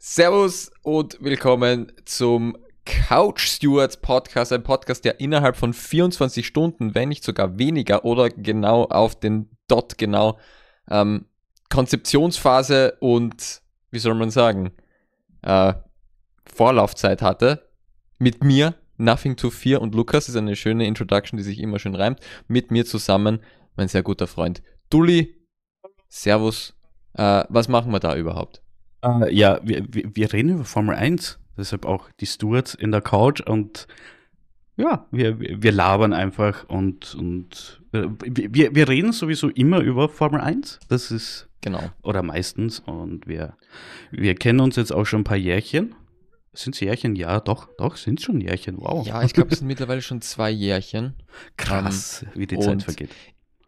Servus und willkommen zum Couch Stewards Podcast, ein Podcast, der innerhalb von 24 Stunden, wenn nicht sogar weniger oder genau auf den Dot genau ähm, Konzeptionsphase und wie soll man sagen äh, Vorlaufzeit hatte mit mir Nothing to Fear und Lukas ist eine schöne Introduction, die sich immer schön reimt. Mit mir zusammen mein sehr guter Freund Dulli. Servus. Äh, was machen wir da überhaupt? Uh, ja, wir, wir, reden über Formel 1, deshalb auch die Stewards in der Couch und ja, wir, wir labern einfach und, und äh, wir, wir reden sowieso immer über Formel 1. Das ist genau. Oder meistens. Und wir, wir kennen uns jetzt auch schon ein paar Jährchen. Sind es Jährchen? Ja, doch, doch, sind schon Jährchen. Wow. Ja, ich glaube, es sind mittlerweile schon zwei Jährchen. Krass, um, ähm, wie die Zeit vergeht.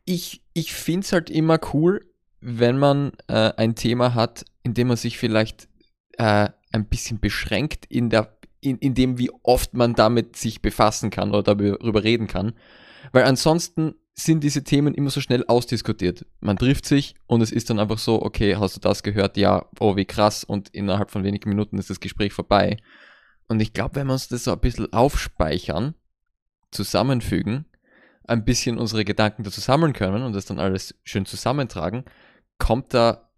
Ich, ich finde es halt immer cool, wenn man äh, ein Thema hat, in dem man sich vielleicht äh, ein bisschen beschränkt in der in, in dem, wie oft man damit sich befassen kann oder darüber reden kann. Weil ansonsten sind diese Themen immer so schnell ausdiskutiert. Man trifft sich und es ist dann einfach so, okay, hast du das gehört? Ja, oh, wie krass. Und innerhalb von wenigen Minuten ist das Gespräch vorbei. Und ich glaube, wenn wir uns das so ein bisschen aufspeichern, zusammenfügen, ein bisschen unsere Gedanken dazu sammeln können und das dann alles schön zusammentragen, kommt da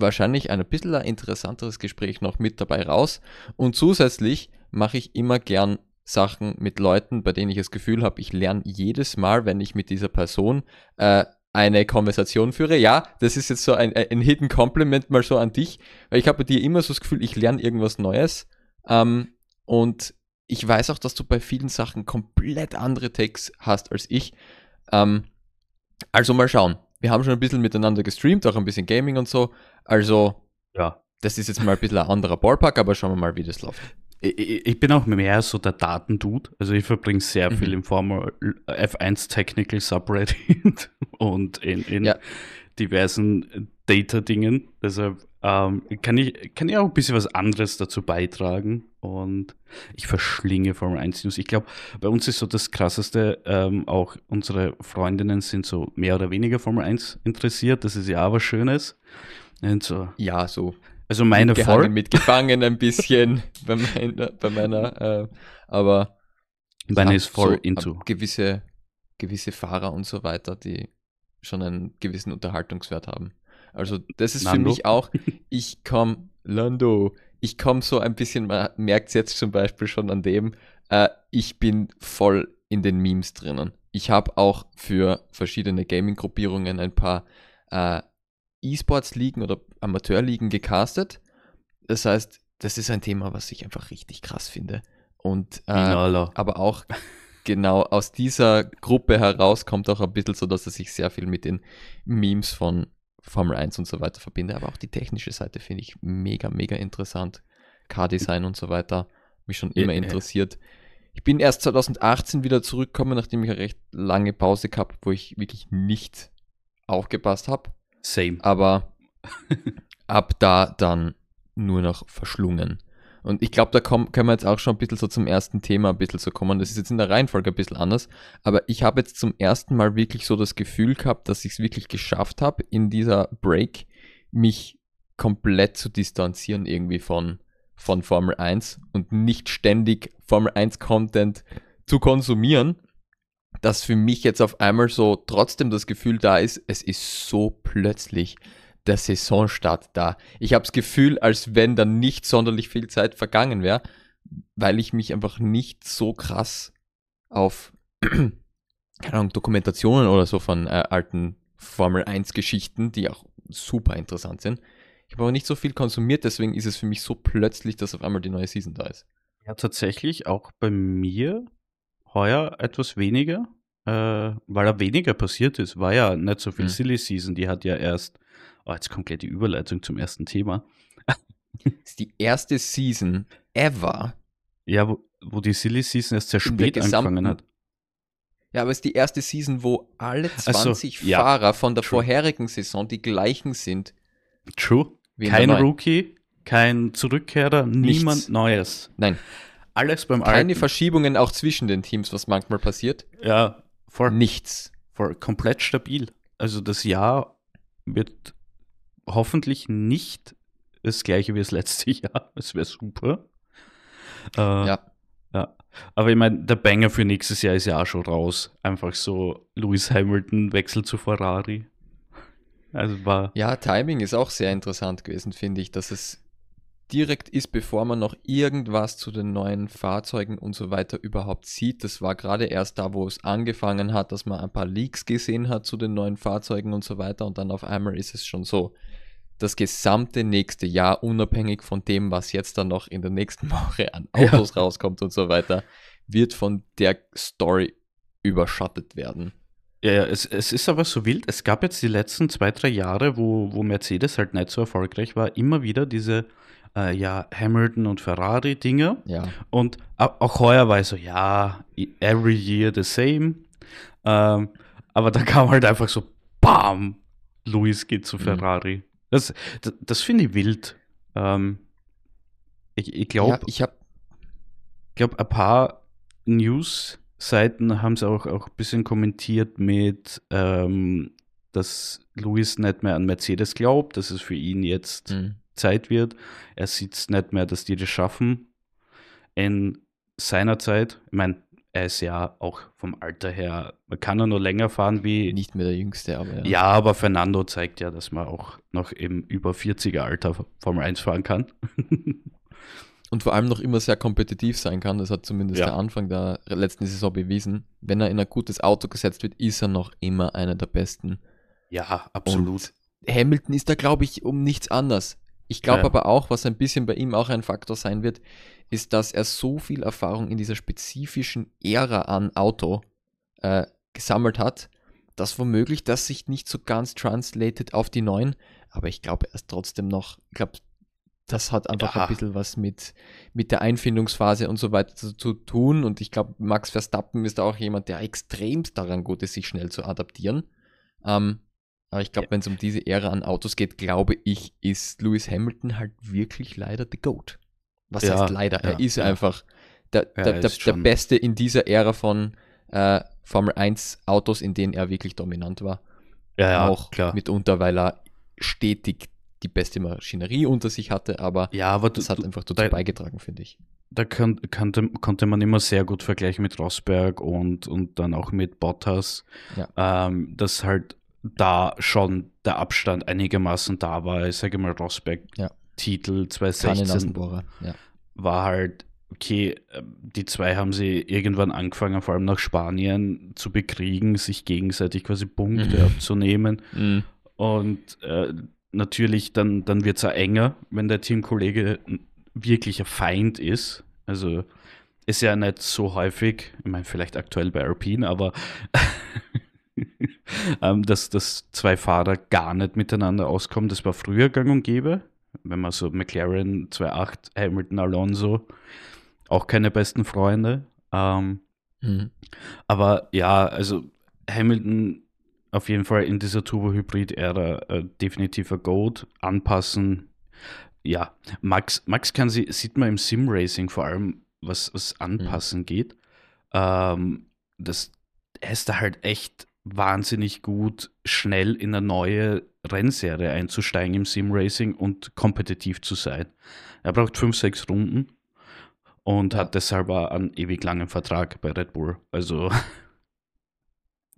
wahrscheinlich ein bisschen ein interessanteres Gespräch noch mit dabei raus. Und zusätzlich mache ich immer gern Sachen mit Leuten, bei denen ich das Gefühl habe, ich lerne jedes Mal, wenn ich mit dieser Person äh, eine Konversation führe. Ja, das ist jetzt so ein, ein Hidden Compliment mal so an dich, weil ich habe bei dir immer so das Gefühl, ich lerne irgendwas Neues. Ähm, und ich weiß auch, dass du bei vielen Sachen komplett andere Takes hast als ich. Ähm, also mal schauen wir haben schon ein bisschen miteinander gestreamt, auch ein bisschen Gaming und so. Also, ja, das ist jetzt mal ein bisschen ein anderer Ballpark, aber schauen wir mal, wie das läuft. Ich, ich bin auch mehr so der Datendude. Also ich verbringe sehr mhm. viel im Formel F1 Technical Subreddit und in, in ja. diversen Data-Dingen. Deshalb ähm, kann, ich, kann ich auch ein bisschen was anderes dazu beitragen. Und ich verschlinge Formel 1 News. Ich glaube, bei uns ist so das Krasseste, ähm, auch unsere Freundinnen sind so mehr oder weniger Formel 1 interessiert. Das ist ja was Schönes. Und so. Ja, so. Also meine voll. Mitgefangen ein bisschen bei meiner, bei meiner äh, aber meine ist voll so into. Gewisse, gewisse Fahrer und so weiter, die schon einen gewissen Unterhaltungswert haben. Also das ist Lando. für mich auch, ich komme, Lando, ich komme so ein bisschen, man merkt es jetzt zum Beispiel schon an dem, äh, ich bin voll in den Memes drinnen. Ich habe auch für verschiedene Gaming-Gruppierungen ein paar äh, E-Sports-Ligen oder Amateur-Ligen gecastet. Das heißt, das ist ein Thema, was ich einfach richtig krass finde. Und äh, aber auch genau aus dieser Gruppe heraus kommt auch ein bisschen so, dass er sich sehr viel mit den Memes von Formel 1 und so weiter verbinde, aber auch die technische Seite finde ich mega, mega interessant. Car-Design und so weiter, mich schon immer interessiert. Ich bin erst 2018 wieder zurückgekommen, nachdem ich eine recht lange Pause gehabt wo ich wirklich nicht aufgepasst habe. Same. Aber ab da dann nur noch verschlungen. Und ich glaube, da kommen, können wir jetzt auch schon ein bisschen so zum ersten Thema ein bisschen so kommen. Das ist jetzt in der Reihenfolge ein bisschen anders. Aber ich habe jetzt zum ersten Mal wirklich so das Gefühl gehabt, dass ich es wirklich geschafft habe, in dieser Break mich komplett zu distanzieren irgendwie von, von Formel 1 und nicht ständig Formel 1 Content zu konsumieren. Dass für mich jetzt auf einmal so trotzdem das Gefühl da ist, es ist so plötzlich der Saisonstart da. Ich habe das Gefühl, als wenn dann nicht sonderlich viel Zeit vergangen wäre, weil ich mich einfach nicht so krass auf keine Ahnung, Dokumentationen oder so von äh, alten Formel 1 Geschichten, die auch super interessant sind. Ich habe aber nicht so viel konsumiert, deswegen ist es für mich so plötzlich, dass auf einmal die neue Season da ist. Ja, tatsächlich auch bei mir heuer etwas weniger, äh, weil da weniger passiert ist. War ja nicht so viel hm. Silly Season, die hat ja erst Oh, jetzt kommt gleich die Überleitung zum ersten Thema. Das ist die erste Season ever. Ja, wo, wo die Silly Season erst sehr spät angefangen hat. Ja, aber es ist die erste Season, wo alle 20 so, Fahrer ja, von der true. vorherigen Saison die gleichen sind. True. Kein Rookie, kein Zurückkehrer, Nichts. niemand Neues. Nein. Alles beim Keine Alten. Verschiebungen auch zwischen den Teams, was manchmal passiert. Ja, voll. Nichts. Voll komplett stabil. Also das Jahr wird hoffentlich nicht das gleiche wie das letzte Jahr. Das wäre super. Äh, ja. Ja. Aber ich meine, der Banger für nächstes Jahr ist ja auch schon raus. Einfach so Lewis Hamilton Wechsel zu Ferrari. Also war. Ja, Timing ist auch sehr interessant gewesen, finde ich, dass es direkt ist, bevor man noch irgendwas zu den neuen Fahrzeugen und so weiter überhaupt sieht. Das war gerade erst da, wo es angefangen hat, dass man ein paar Leaks gesehen hat zu den neuen Fahrzeugen und so weiter. Und dann auf einmal ist es schon so, das gesamte nächste Jahr, unabhängig von dem, was jetzt dann noch in der nächsten Woche an Autos ja. rauskommt und so weiter, wird von der Story überschattet werden. Ja, ja es, es ist aber so wild. Es gab jetzt die letzten zwei, drei Jahre, wo, wo Mercedes halt nicht so erfolgreich war, immer wieder diese äh, ja, Hamilton und Ferrari-Dinge. Ja. Und auch heuer war ich so, ja, every year the same. Ähm, aber da kam halt einfach so, bam, Luis geht zu mhm. Ferrari. Mhm. Das, das, das finde ich wild. Ähm, ich ich glaube, ja, ich habe glaube, ein paar News-Seiten haben es auch, auch ein bisschen kommentiert mit, ähm, dass Luis nicht mehr an Mercedes glaubt, dass es für ihn jetzt mhm. Zeit wird. Er sieht es nicht mehr, dass die das schaffen. In seiner Zeit, ich meine, er ist ja auch vom Alter her, man kann er nur länger fahren wie. Nicht mehr der Jüngste, aber ja. Ja, aber Fernando zeigt ja, dass man auch noch im über 40er Alter Formel 1 fahren kann. Und vor allem noch immer sehr kompetitiv sein kann. Das hat zumindest ja. der Anfang der letzten Saison bewiesen. Wenn er in ein gutes Auto gesetzt wird, ist er noch immer einer der Besten. Ja, absolut. Und Hamilton ist da, glaube ich, um nichts anders. Ich glaube ja. aber auch, was ein bisschen bei ihm auch ein Faktor sein wird, ist, dass er so viel Erfahrung in dieser spezifischen Ära an Auto äh, gesammelt hat, dass womöglich das sich nicht so ganz translated auf die neuen, aber ich glaube, er ist trotzdem noch, ich glaube, das hat einfach ja. ein bisschen was mit, mit der Einfindungsphase und so weiter zu, zu tun. Und ich glaube, Max Verstappen ist auch jemand, der extremst daran gut ist, sich schnell zu adaptieren. Ähm, aber ich glaube, wenn es um diese Ära an Autos geht, glaube ich, ist Lewis Hamilton halt wirklich leider the GOAT. Was ja, heißt leider? Ja, er ist ja. einfach der, der, der, der, Beste in dieser Ära von äh, Formel 1 Autos, in denen er wirklich dominant war. Ja, ja, auch klar. mitunter, weil er stetig die beste Maschinerie unter sich hatte, aber, ja, aber das hat einfach dazu beigetragen, finde ich. Da kann, kannte, konnte man immer sehr gut vergleichen mit Rosberg und, und dann auch mit Bottas, ja. ähm, dass halt da schon der Abstand einigermaßen da war. Ich sage mal, Rosberg ja. Titel 2016 ja. war halt, okay, ähm, die zwei haben sie irgendwann angefangen, vor allem nach Spanien zu bekriegen, sich gegenseitig quasi Punkte mhm. abzunehmen. Mhm. Und äh, natürlich, dann, dann wird es auch enger, wenn der Teamkollege wirklich ein Feind ist. Also ist ja nicht so häufig, ich meine, vielleicht aktuell bei Alpine, aber ähm, dass, dass zwei Fahrer gar nicht miteinander auskommen. Das war früher gang und gäbe. Wenn man so McLaren 2.8, Hamilton, Alonso, auch keine besten Freunde. Ähm, mhm. Aber ja, also Hamilton auf jeden Fall in dieser Turbo-Hybrid-Ära äh, definitiv ein Goat. Anpassen, ja. Max, Max kann sie, sieht man im Sim-Racing vor allem, was, was Anpassen mhm. geht. Ähm, das, er ist da halt echt wahnsinnig gut, schnell in eine neue Rennserie einzusteigen im Sim-Racing und kompetitiv zu sein. Er braucht fünf, sechs Runden und ja. hat deshalb einen ewig langen Vertrag bei Red Bull. Also.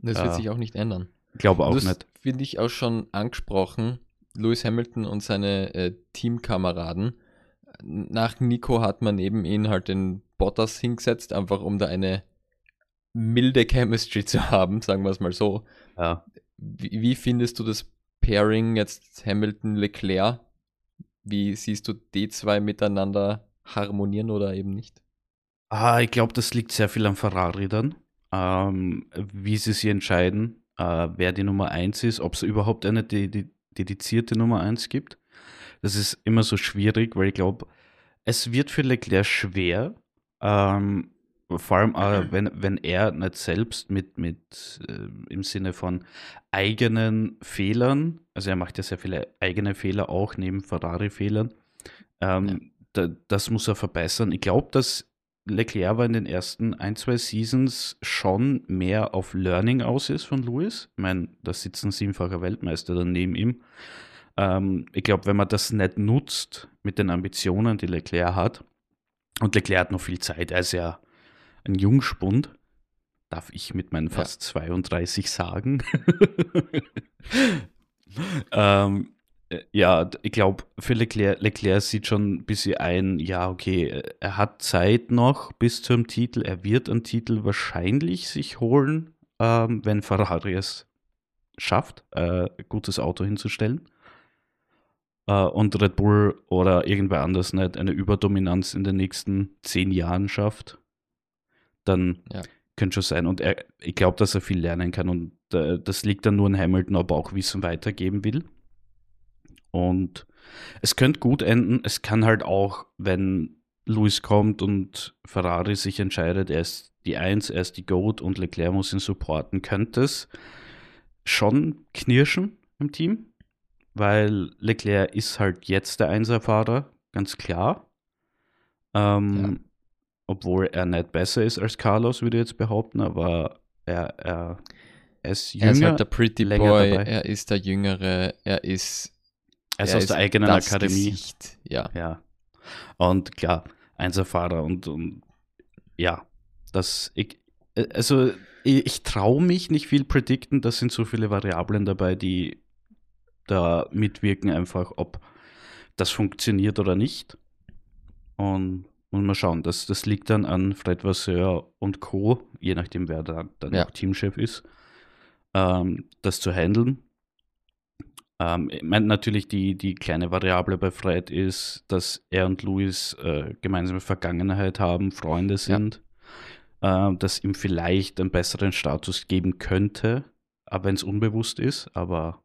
Das wird äh, sich auch nicht ändern. Glaube auch das nicht. Finde ich auch schon angesprochen. Lewis Hamilton und seine äh, Teamkameraden. Nach Nico hat man neben ihn halt den Bottas hingesetzt, einfach um da eine milde Chemistry zu haben, sagen wir es mal so. Ja. Wie, wie findest du das Pairing jetzt Hamilton-Leclerc? Wie siehst du die zwei miteinander harmonieren oder eben nicht? Ah, ich glaube, das liegt sehr viel am Ferrari dann. Ähm, wie sie sich entscheiden, äh, wer die Nummer 1 ist, ob es überhaupt eine dedizierte Nummer 1 gibt. Das ist immer so schwierig, weil ich glaube, es wird für Leclerc schwer, ähm, vor allem, äh, wenn, wenn er nicht selbst mit, mit äh, im Sinne von eigenen Fehlern, also er macht ja sehr viele eigene Fehler auch neben Ferrari-Fehlern, ähm, ja. da, das muss er verbessern. Ich glaube, dass Leclerc war in den ersten ein, zwei Seasons schon mehr auf Learning aus ist von Lewis. Ich meine, da sitzt ein siebenfacher Weltmeister dann neben ihm. Ähm, ich glaube, wenn man das nicht nutzt mit den Ambitionen, die Leclerc hat, und Leclerc hat noch viel Zeit, er ist ja ein Jungspund, darf ich mit meinen fast ja. 32 sagen. ähm, äh, ja, ich glaube, für Leclerc, Leclerc sieht schon ein bisschen ein, ja, okay, er hat Zeit noch bis zum Titel. Er wird einen Titel wahrscheinlich sich holen, ähm, wenn Ferrari es schafft, äh, ein gutes Auto hinzustellen. Äh, und Red Bull oder irgendwer anders nicht eine Überdominanz in den nächsten zehn Jahren schafft, dann ja. könnte schon sein. Und er, ich glaube, dass er viel lernen kann. Und äh, das liegt dann nur an Hamilton, ob er auch Wissen weitergeben will. Und es könnte gut enden. Es kann halt auch, wenn Luis kommt und Ferrari sich entscheidet, er ist die Eins, er ist die Goat und Leclerc muss ihn supporten, könnte es schon knirschen im Team, weil Leclerc ist halt jetzt der Einserfahrer, ganz klar. Ähm, ja. Obwohl er nicht besser ist als Carlos, würde ich jetzt behaupten, aber er, er, er ist jünger. Er ist halt der Pretty Boy, dabei. er ist der Jüngere, er ist er ist aus der eigenen Akademie. Gesicht, ja. ja. Und klar, Einserfahrer und, und ja, das, ich, also ich, ich traue mich nicht viel predikten, da sind so viele Variablen dabei, die da mitwirken, einfach ob das funktioniert oder nicht. Und, und mal schauen, das, das liegt dann an Fred Vasseur und Co., je nachdem, wer da dann ja. Teamchef ist, ähm, das zu handeln. Ähm, ich meine, natürlich die, die kleine Variable bei Fred ist, dass er und Louis äh, gemeinsame Vergangenheit haben, Freunde sind, ja. äh, dass ihm vielleicht einen besseren Status geben könnte, aber wenn es unbewusst ist, aber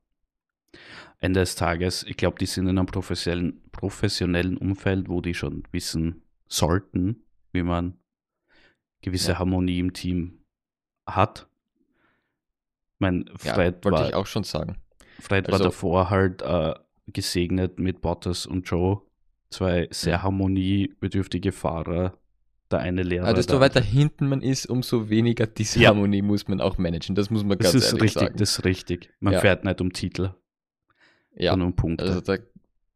Ende des Tages, ich glaube, die sind in einem professionellen, professionellen Umfeld, wo die schon wissen sollten, wie man gewisse ja. Harmonie im Team hat. Mein Fred ja, wollte war, ich auch schon sagen. Fred also, war davor halt äh, gesegnet mit Bottas und Joe, zwei sehr harmoniebedürftige Fahrer. Der eine Lehrer. Also desto weiter hinten man ist, umso weniger Disharmonie ja. muss man auch managen. Das muss man ganz das ist ehrlich richtig, sagen. Das ist richtig. Man ja. fährt nicht um Titel. Ja, um Punkte. also da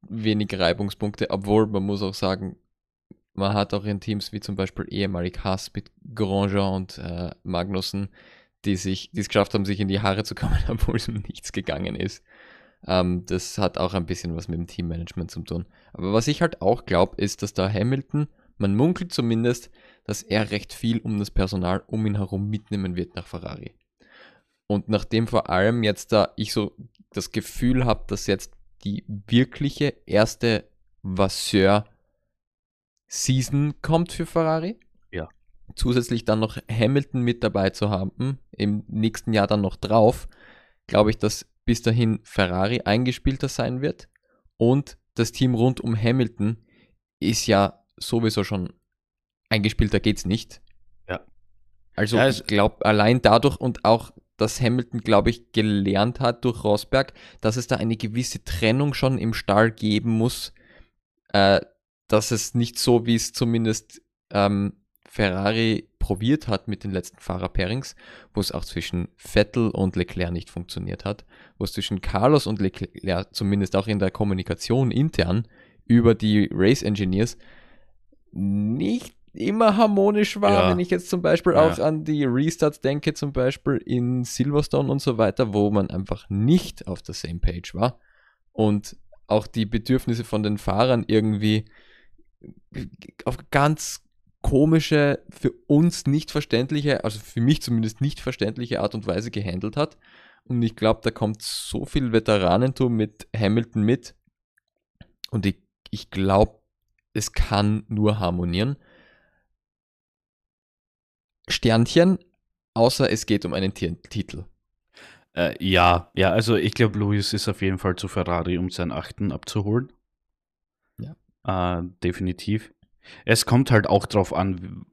wenig Reibungspunkte, obwohl man muss auch sagen, man hat auch in Teams wie zum Beispiel ehemalig Haas mit Grandjean und äh, Magnussen die sich, die es geschafft haben, sich in die Haare zu kommen, obwohl es um nichts gegangen ist. Ähm, das hat auch ein bisschen was mit dem Teammanagement zu tun. Aber was ich halt auch glaube, ist, dass da Hamilton, man munkelt zumindest, dass er recht viel um das Personal um ihn herum mitnehmen wird nach Ferrari. Und nachdem vor allem jetzt da ich so das Gefühl habe, dass jetzt die wirkliche erste Vasseur-Season kommt für Ferrari, zusätzlich dann noch Hamilton mit dabei zu haben, im nächsten Jahr dann noch drauf, glaube ich, dass bis dahin Ferrari eingespielter sein wird und das Team rund um Hamilton ist ja sowieso schon eingespielter geht's nicht. Ja. Also ja, ich glaube allein dadurch und auch dass Hamilton, glaube ich, gelernt hat durch Rosberg, dass es da eine gewisse Trennung schon im Stall geben muss, äh, dass es nicht so, wie es zumindest ähm, Ferrari probiert hat mit den letzten Fahrer-Pairings, wo es auch zwischen Vettel und Leclerc nicht funktioniert hat, wo es zwischen Carlos und Leclerc zumindest auch in der Kommunikation intern über die Race Engineers nicht immer harmonisch war, ja. wenn ich jetzt zum Beispiel ja. auch an die Restarts denke, zum Beispiel in Silverstone und so weiter, wo man einfach nicht auf der same Page war und auch die Bedürfnisse von den Fahrern irgendwie auf ganz komische, für uns nicht verständliche, also für mich zumindest nicht verständliche Art und Weise gehandelt hat. Und ich glaube, da kommt so viel Veteranentum mit Hamilton mit. Und ich, ich glaube, es kann nur harmonieren. Sternchen, außer es geht um einen Titel. Äh, ja, ja, also ich glaube, Luis ist auf jeden Fall zu Ferrari, um seinen achten abzuholen. Äh, definitiv. Es kommt halt auch drauf an,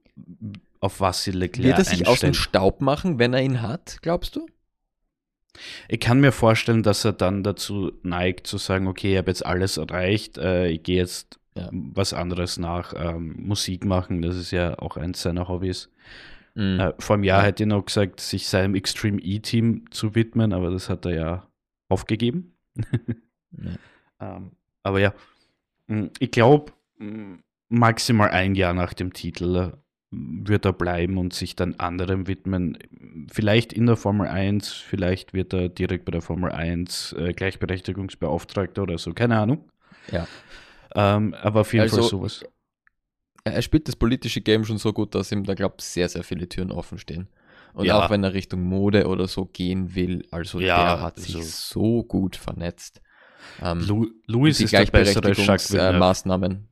auf was sie Leclerc Wird er sich aus dem Staub machen, wenn er ihn hat, glaubst du? Ich kann mir vorstellen, dass er dann dazu neigt zu sagen, okay, ich habe jetzt alles erreicht, äh, ich gehe jetzt ja. was anderes nach, ähm, Musik machen, das ist ja auch eins seiner Hobbys. Mhm. Äh, vor einem Jahr ja. hätte er noch gesagt, sich seinem Extreme E-Team zu widmen, aber das hat er ja aufgegeben. Ja. Ähm, aber ja, ich glaube, maximal ein Jahr nach dem Titel äh, wird er bleiben und sich dann anderem widmen. Vielleicht in der Formel 1, vielleicht wird er direkt bei der Formel 1 äh, Gleichberechtigungsbeauftragter oder so, keine Ahnung. Ja. Ähm, aber auf jeden also, Fall sowas. Er spielt das politische Game schon so gut, dass ihm da, glaube ich, sehr, sehr viele Türen offen stehen. Und ja. auch wenn er Richtung Mode oder so gehen will, also ja, der hat sich so, so gut vernetzt. Ähm, Lu Louis ist der bessere Maßnahmen.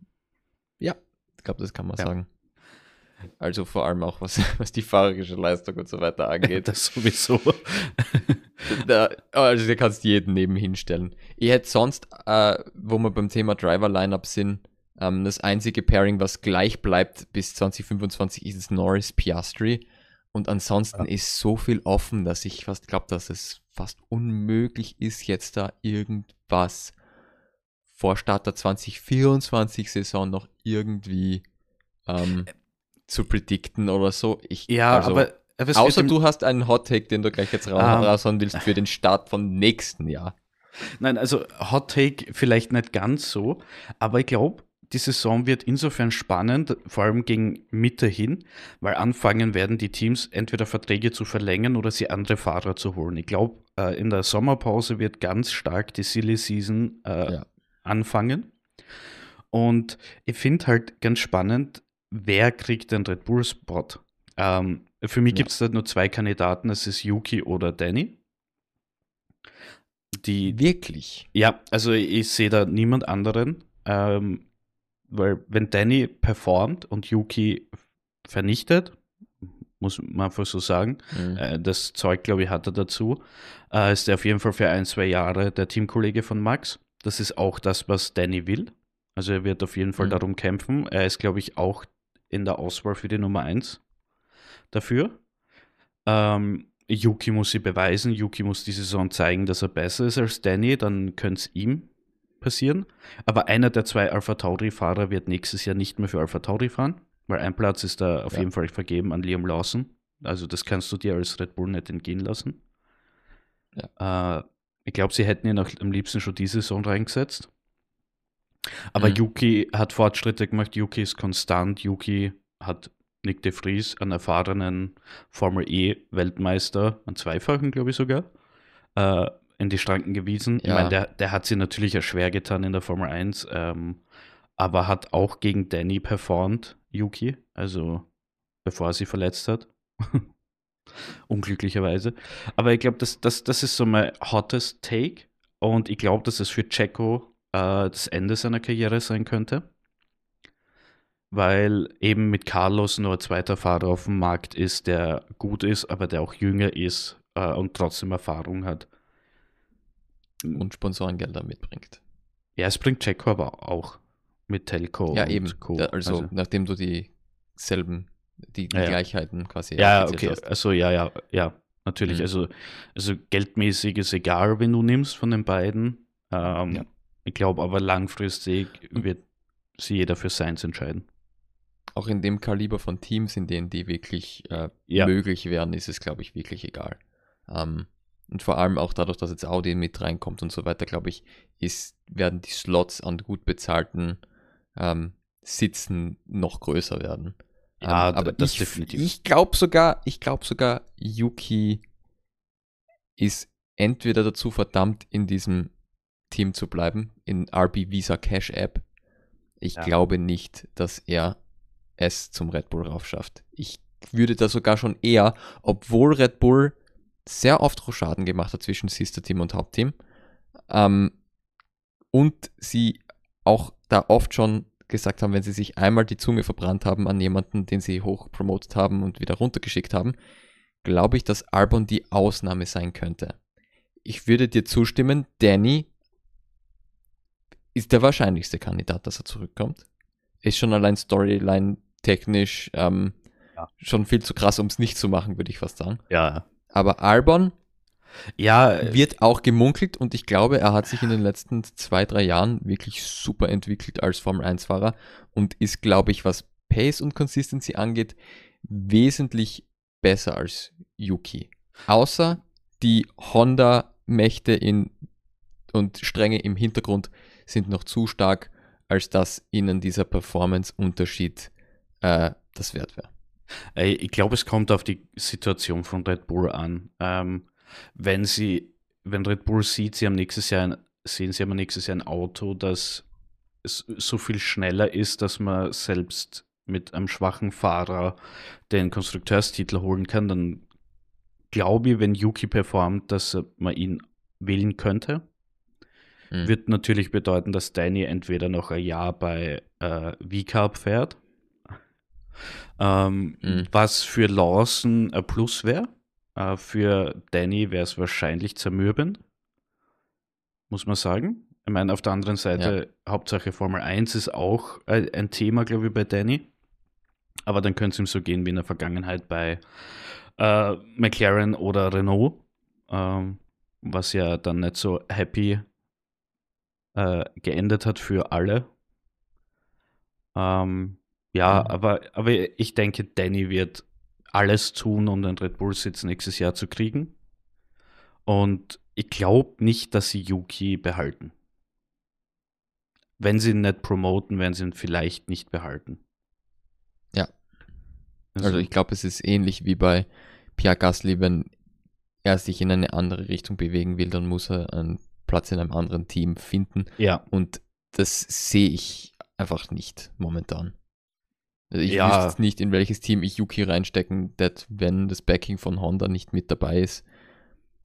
Ja, ich glaube, das kann man ja. sagen. Also vor allem auch, was, was die fahrerische Leistung und so weiter angeht. das sowieso. da, also du kannst jeden nebenhin stellen. Ich hätte sonst, äh, wo wir beim Thema Driver-Lineup sind, ähm, das einzige Pairing, was gleich bleibt bis 2025, ist Norris Piastri. Und ansonsten ja. ist so viel offen, dass ich fast glaube, dass es fast unmöglich ist, jetzt da irgendwas vor Start der 2024-Saison noch irgendwie ähm, zu predikten oder so. Ich, ja, also, aber, aber außer du hast einen Hot Take, den du gleich jetzt raus, um, raushauen willst für den Start vom nächsten Jahr. Nein, also Hot Take vielleicht nicht ganz so, aber ich glaube, die Saison wird insofern spannend, vor allem gegen Mitte hin, weil anfangen werden die Teams entweder Verträge zu verlängern oder sie andere Fahrer zu holen. Ich glaube, äh, in der Sommerpause wird ganz stark die Silly Season äh, ja. anfangen. Und ich finde halt ganz spannend, wer kriegt den Red Bull Spot? Ähm, für mich ja. gibt es da nur zwei Kandidaten, das ist Yuki oder Danny. Die, Wirklich? Ja, also ich sehe da niemand anderen. Ähm, weil wenn Danny performt und Yuki vernichtet, muss man einfach so sagen, mhm. äh, das Zeug, glaube ich, hat er dazu, äh, ist er auf jeden Fall für ein, zwei Jahre der Teamkollege von Max. Das ist auch das, was Danny will. Also er wird auf jeden Fall mhm. darum kämpfen. Er ist, glaube ich, auch in der Auswahl für die Nummer 1 dafür. Ähm, Yuki muss sie beweisen. Yuki muss die Saison zeigen, dass er besser ist als Danny. Dann könnte es ihm passieren. Aber einer der zwei Alpha Tauri-Fahrer wird nächstes Jahr nicht mehr für Alpha Tauri fahren, weil ein Platz ist da auf ja. jeden Fall vergeben an Liam Lawson. Also das kannst du dir als Red Bull nicht entgehen lassen. Ja. Äh, ich glaube, sie hätten ihn auch am liebsten schon diese Saison reingesetzt. Aber mhm. Yuki hat Fortschritte gemacht. Yuki ist konstant. Yuki hat Nick de Vries, einen erfahrenen Formel E-Weltmeister, einen zweifachen, glaube ich sogar, äh, in die Schranken gewiesen. Ja. Ich meine, der, der hat sie natürlich ja schwer getan in der Formel 1, ähm, aber hat auch gegen Danny performt, Yuki, also bevor er sie verletzt hat. Unglücklicherweise. Aber ich glaube, das, das, das ist so mein hottest Take. Und ich glaube, dass es für Checo äh, das Ende seiner Karriere sein könnte. Weil eben mit Carlos nur ein zweiter Fahrer auf dem Markt ist, der gut ist, aber der auch jünger ist äh, und trotzdem Erfahrung hat. Und Sponsorengelder mitbringt. Ja, es bringt Checo aber auch mit Telco. Ja, eben. Co. Also, also, nachdem du dieselben, die, die ja, Gleichheiten quasi. Ja, okay. Hast. Also, ja, ja, ja, natürlich. Mhm. Also, also, geldmäßig ist egal, wenn du nimmst von den beiden. Ähm, ja. Ich glaube aber langfristig wird sich jeder für seins entscheiden. Auch in dem Kaliber von Teams, in denen die wirklich äh, ja. möglich wären, ist es, glaube ich, wirklich egal. Ähm, und vor allem auch dadurch, dass jetzt Audi mit reinkommt und so weiter, glaube ich, ist, werden die Slots an gut bezahlten ähm, Sitzen noch größer werden. Ja, ähm, aber das ich, definitiv. Ich glaube sogar, ich glaube sogar, Yuki ist entweder dazu verdammt, in diesem Team zu bleiben, in RB Visa Cash App. Ich ja. glaube nicht, dass er es zum Red Bull raufschafft. Ich würde da sogar schon eher, obwohl Red Bull sehr oft Schaden gemacht hat zwischen Sister Team und Hauptteam ähm, und sie auch da oft schon gesagt haben, wenn sie sich einmal die Zunge verbrannt haben an jemanden, den sie hoch promotet haben und wieder runtergeschickt haben, glaube ich, dass Albon die Ausnahme sein könnte. Ich würde dir zustimmen, Danny ist der wahrscheinlichste Kandidat, dass er zurückkommt. Ist schon allein Storyline technisch ähm, ja. schon viel zu krass, um es nicht zu machen, würde ich fast sagen. Ja. Aber Albon ja, wird auch gemunkelt und ich glaube, er hat sich in den letzten zwei, drei Jahren wirklich super entwickelt als Formel 1-Fahrer und ist, glaube ich, was Pace und Consistency angeht, wesentlich besser als Yuki. Außer die Honda-Mächte in und Stränge im Hintergrund sind noch zu stark, als dass ihnen dieser Performance-Unterschied äh, das wert wäre. Ich glaube, es kommt auf die Situation von Red Bull an. Ähm, wenn sie, wenn Red Bull sieht, sie haben nächstes Jahr ein, sehen sie haben nächstes Jahr ein Auto, das so viel schneller ist, dass man selbst mit einem schwachen Fahrer den Konstrukteurstitel holen kann, dann glaube ich, wenn Yuki performt, dass man ihn wählen könnte. Mhm. Wird natürlich bedeuten, dass Danny entweder noch ein Jahr bei äh, V-Carb fährt, ähm, mhm. was für Lawson ein Plus wäre. Äh, für Danny wäre es wahrscheinlich zermürbend, muss man sagen. Ich meine, auf der anderen Seite, ja. Hauptsache Formel 1 ist auch ein Thema, glaube ich, bei Danny. Aber dann könnte es ihm so gehen wie in der Vergangenheit bei äh, McLaren oder Renault, ähm, was ja dann nicht so happy äh, geendet hat für alle. Ähm, ja, aber, aber ich denke, Danny wird alles tun, um den Red Bull-Sitz nächstes Jahr zu kriegen. Und ich glaube nicht, dass sie Yuki behalten. Wenn sie ihn nicht promoten, werden sie ihn vielleicht nicht behalten. Ja. Also, also ich glaube, es ist ähnlich wie bei Pierre Gasly, wenn er sich in eine andere Richtung bewegen will, dann muss er einen Platz in einem anderen Team finden. Ja. Und das sehe ich einfach nicht momentan. Also ich ja. wüsste nicht, in welches Team ich Yuki reinstecken, that, wenn das Backing von Honda nicht mit dabei ist.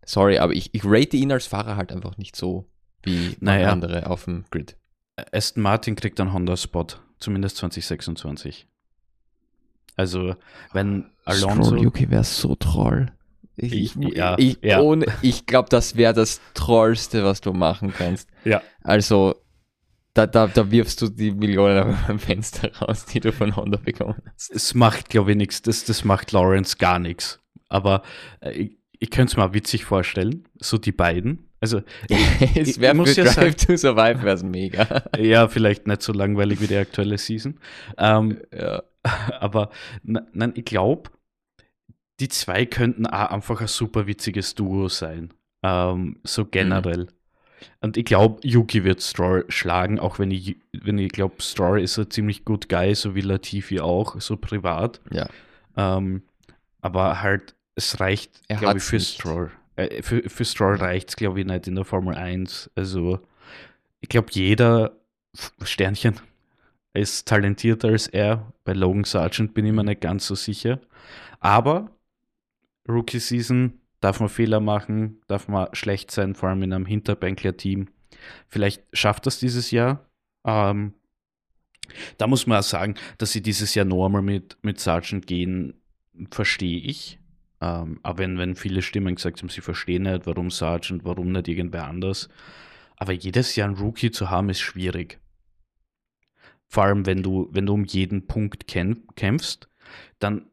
Sorry, aber ich, ich rate ihn als Fahrer halt einfach nicht so wie naja. andere auf dem Grid. Aston Martin kriegt einen Honda-Spot, zumindest 2026. Also, wenn Alonso. Stroll Yuki wäre so troll. Ich, ich, ja, ich, ja. ich glaube, das wäre das Trollste, was du machen kannst. Ja. Also, da, da, da wirfst du die Millionen am Fenster raus, die du von Honda bekommen hast. Es macht, glaube ich, nichts. Das, das macht Lawrence gar nichts. Aber äh, ich, ich könnte es mir witzig vorstellen, so die beiden. Also, es wäre für ja Drive sagen, to Survive wäre mega. ja, vielleicht nicht so langweilig wie die aktuelle Season. Ähm, ja. Aber nein, ich glaube, die zwei könnten auch einfach ein super witziges Duo sein. Ähm, so generell. Mhm. Und ich glaube, Yuki wird Stroll schlagen, auch wenn ich, wenn ich glaube, Stroll ist ein ziemlich gut Guy, so wie Latifi auch, so privat. Ja. Ähm, aber halt, es reicht, glaube ich, für nicht. Stroll. Äh, für, für Stroll reicht es, glaube ich, nicht in der Formel 1. Also, ich glaube, jeder Sternchen ist talentierter als er. Bei Logan Sargent bin ich mir nicht ganz so sicher. Aber Rookie Season darf man Fehler machen, darf man schlecht sein, vor allem in einem Hinterbänkler-Team. Vielleicht schafft das dieses Jahr. Ähm, da muss man auch sagen, dass sie dieses Jahr normal mit, mit Sargent gehen, verstehe ich. Ähm, aber wenn, wenn viele Stimmen gesagt haben, sie verstehen nicht, warum Sargent, warum nicht irgendwer anders. Aber jedes Jahr einen Rookie zu haben, ist schwierig. Vor allem, wenn du, wenn du um jeden Punkt kämpfst, dann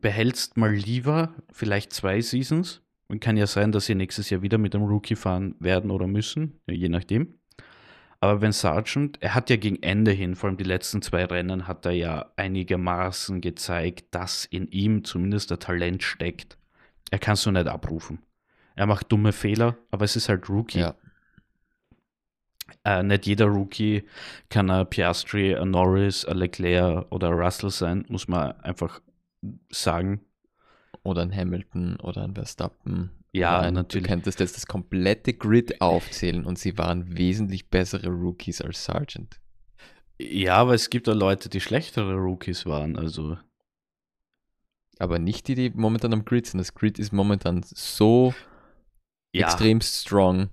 behältst mal lieber vielleicht zwei Seasons. Und kann ja sein, dass sie nächstes Jahr wieder mit einem Rookie fahren werden oder müssen, je nachdem. Aber wenn Sargent, er hat ja gegen Ende hin, vor allem die letzten zwei Rennen, hat er ja einigermaßen gezeigt, dass in ihm zumindest der Talent steckt. Er kann es nur nicht abrufen. Er macht dumme Fehler, aber es ist halt Rookie. Ja. Äh, nicht jeder Rookie kann ein Piastri, ein Norris, ein Leclerc oder ein Russell sein, muss man einfach sagen. Oder ein Hamilton oder ein Verstappen. Ja, ein, natürlich. Du könntest jetzt das komplette Grid aufzählen und sie waren wesentlich bessere Rookies als Sargent. Ja, aber es gibt auch Leute, die schlechtere Rookies waren, also. Aber nicht die, die momentan am Grid sind. Das Grid ist momentan so ja. extrem strong.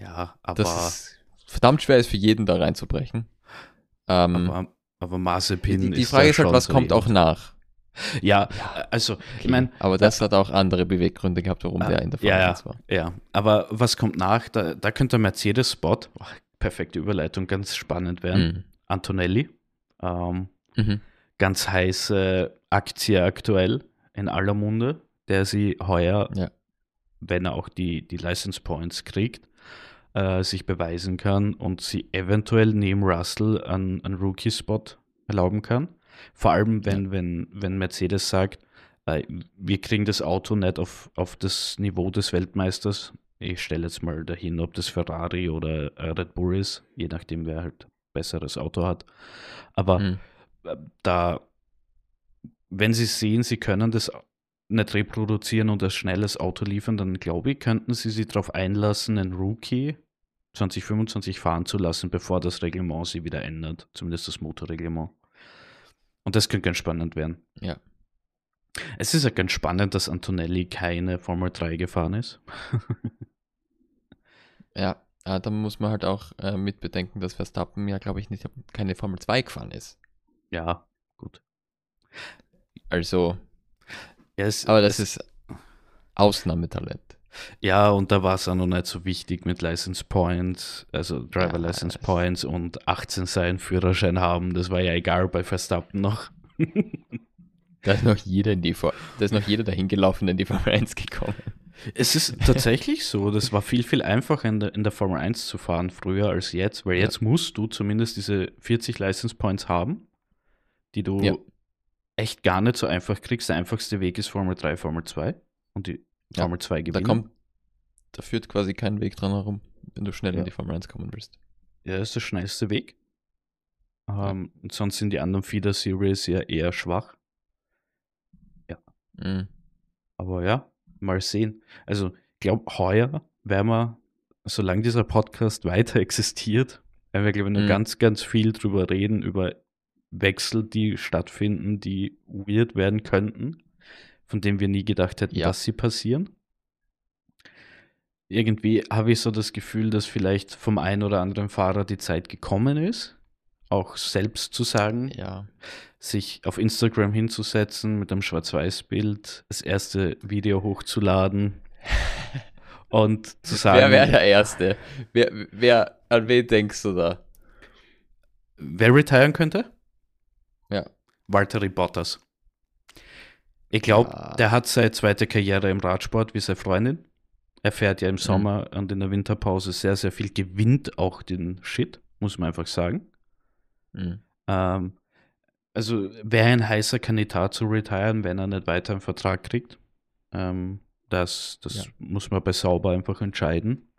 Ja, aber. Dass es verdammt schwer ist für jeden da reinzubrechen. Ähm, aber, aber Mazepin die, die Frage ist halt, was kommt auch nach? Ja, also, okay. ich meine. Aber das hat auch andere Beweggründe gehabt, warum äh, der in der Formel ja, 1 war. Ja, aber was kommt nach? Da, da könnte Mercedes-Spot, perfekte Überleitung, ganz spannend werden. Mhm. Antonelli, ähm, mhm. ganz heiße Aktie aktuell in aller Munde, der sie heuer, ja. wenn er auch die, die License Points kriegt, äh, sich beweisen kann und sie eventuell neben Russell einen, einen Rookie-Spot erlauben kann. Vor allem, wenn, wenn, wenn Mercedes sagt, äh, wir kriegen das Auto nicht auf, auf das Niveau des Weltmeisters ich stelle jetzt mal dahin, ob das Ferrari oder Red Bull ist, je nachdem, wer halt besseres Auto hat. Aber mhm. da, wenn sie sehen, sie können das nicht reproduzieren und ein schnelles Auto liefern, dann glaube ich, könnten sie sich darauf einlassen, einen Rookie 2025 fahren zu lassen, bevor das Reglement sie wieder ändert, zumindest das Motorreglement. Und das könnte ganz spannend werden. Ja. Es ist ja ganz spannend, dass Antonelli keine Formel 3 gefahren ist. ja, äh, da muss man halt auch äh, mit bedenken, dass Verstappen ja, glaube ich, nicht keine Formel 2 gefahren ist. Ja, gut. Also, ja, es, aber das ist Ausnahmetalent. Ja, und da war es auch noch nicht so wichtig mit License Points, also Driver ja, License Points und 18 sein Führerschein haben. Das war ja egal bei Verstappen noch. da ist noch jeder in die da ist noch jeder dahin gelaufen in die Formel 1 gekommen. Es ist tatsächlich so, das war viel, viel einfacher in der, in der Formel 1 zu fahren früher als jetzt, weil jetzt musst du zumindest diese 40 License Points haben, die du ja. echt gar nicht so einfach kriegst. Der einfachste Weg ist Formel 3, Formel 2 und die Formel 2 gewinnen. Da, kommt, da führt quasi kein Weg dran herum, wenn du schnell ja. in die Formel 1 kommen willst. Ja, das ist der schnellste Weg. Ähm, und sonst sind die anderen Feeder Series ja eher schwach. Ja. Mhm. Aber ja, mal sehen. Also, ich glaube, heuer werden wir, solange dieser Podcast weiter existiert, werden wir, glaube ich, noch mhm. ganz, ganz viel drüber reden, über Wechsel, die stattfinden, die weird werden könnten von dem wir nie gedacht hätten, ja. dass sie passieren. Irgendwie habe ich so das Gefühl, dass vielleicht vom einen oder anderen Fahrer die Zeit gekommen ist, auch selbst zu sagen, ja. sich auf Instagram hinzusetzen mit einem Schwarz-Weiß-Bild, das erste Video hochzuladen und zu sagen. Wer wäre der Erste? Wer, wer, an wen denkst du da? Wer retiren könnte? Ja. Walter Bottas. Ich glaube, ja. der hat seine zweite Karriere im Radsport wie seine Freundin. Er fährt ja im mhm. Sommer mhm. und in der Winterpause sehr, sehr viel, gewinnt auch den Shit, muss man einfach sagen. Mhm. Ähm, also wäre ein heißer Kandidat zu retiren, wenn er nicht weiter einen Vertrag kriegt. Ähm, das das ja. muss man bei Sauber einfach entscheiden.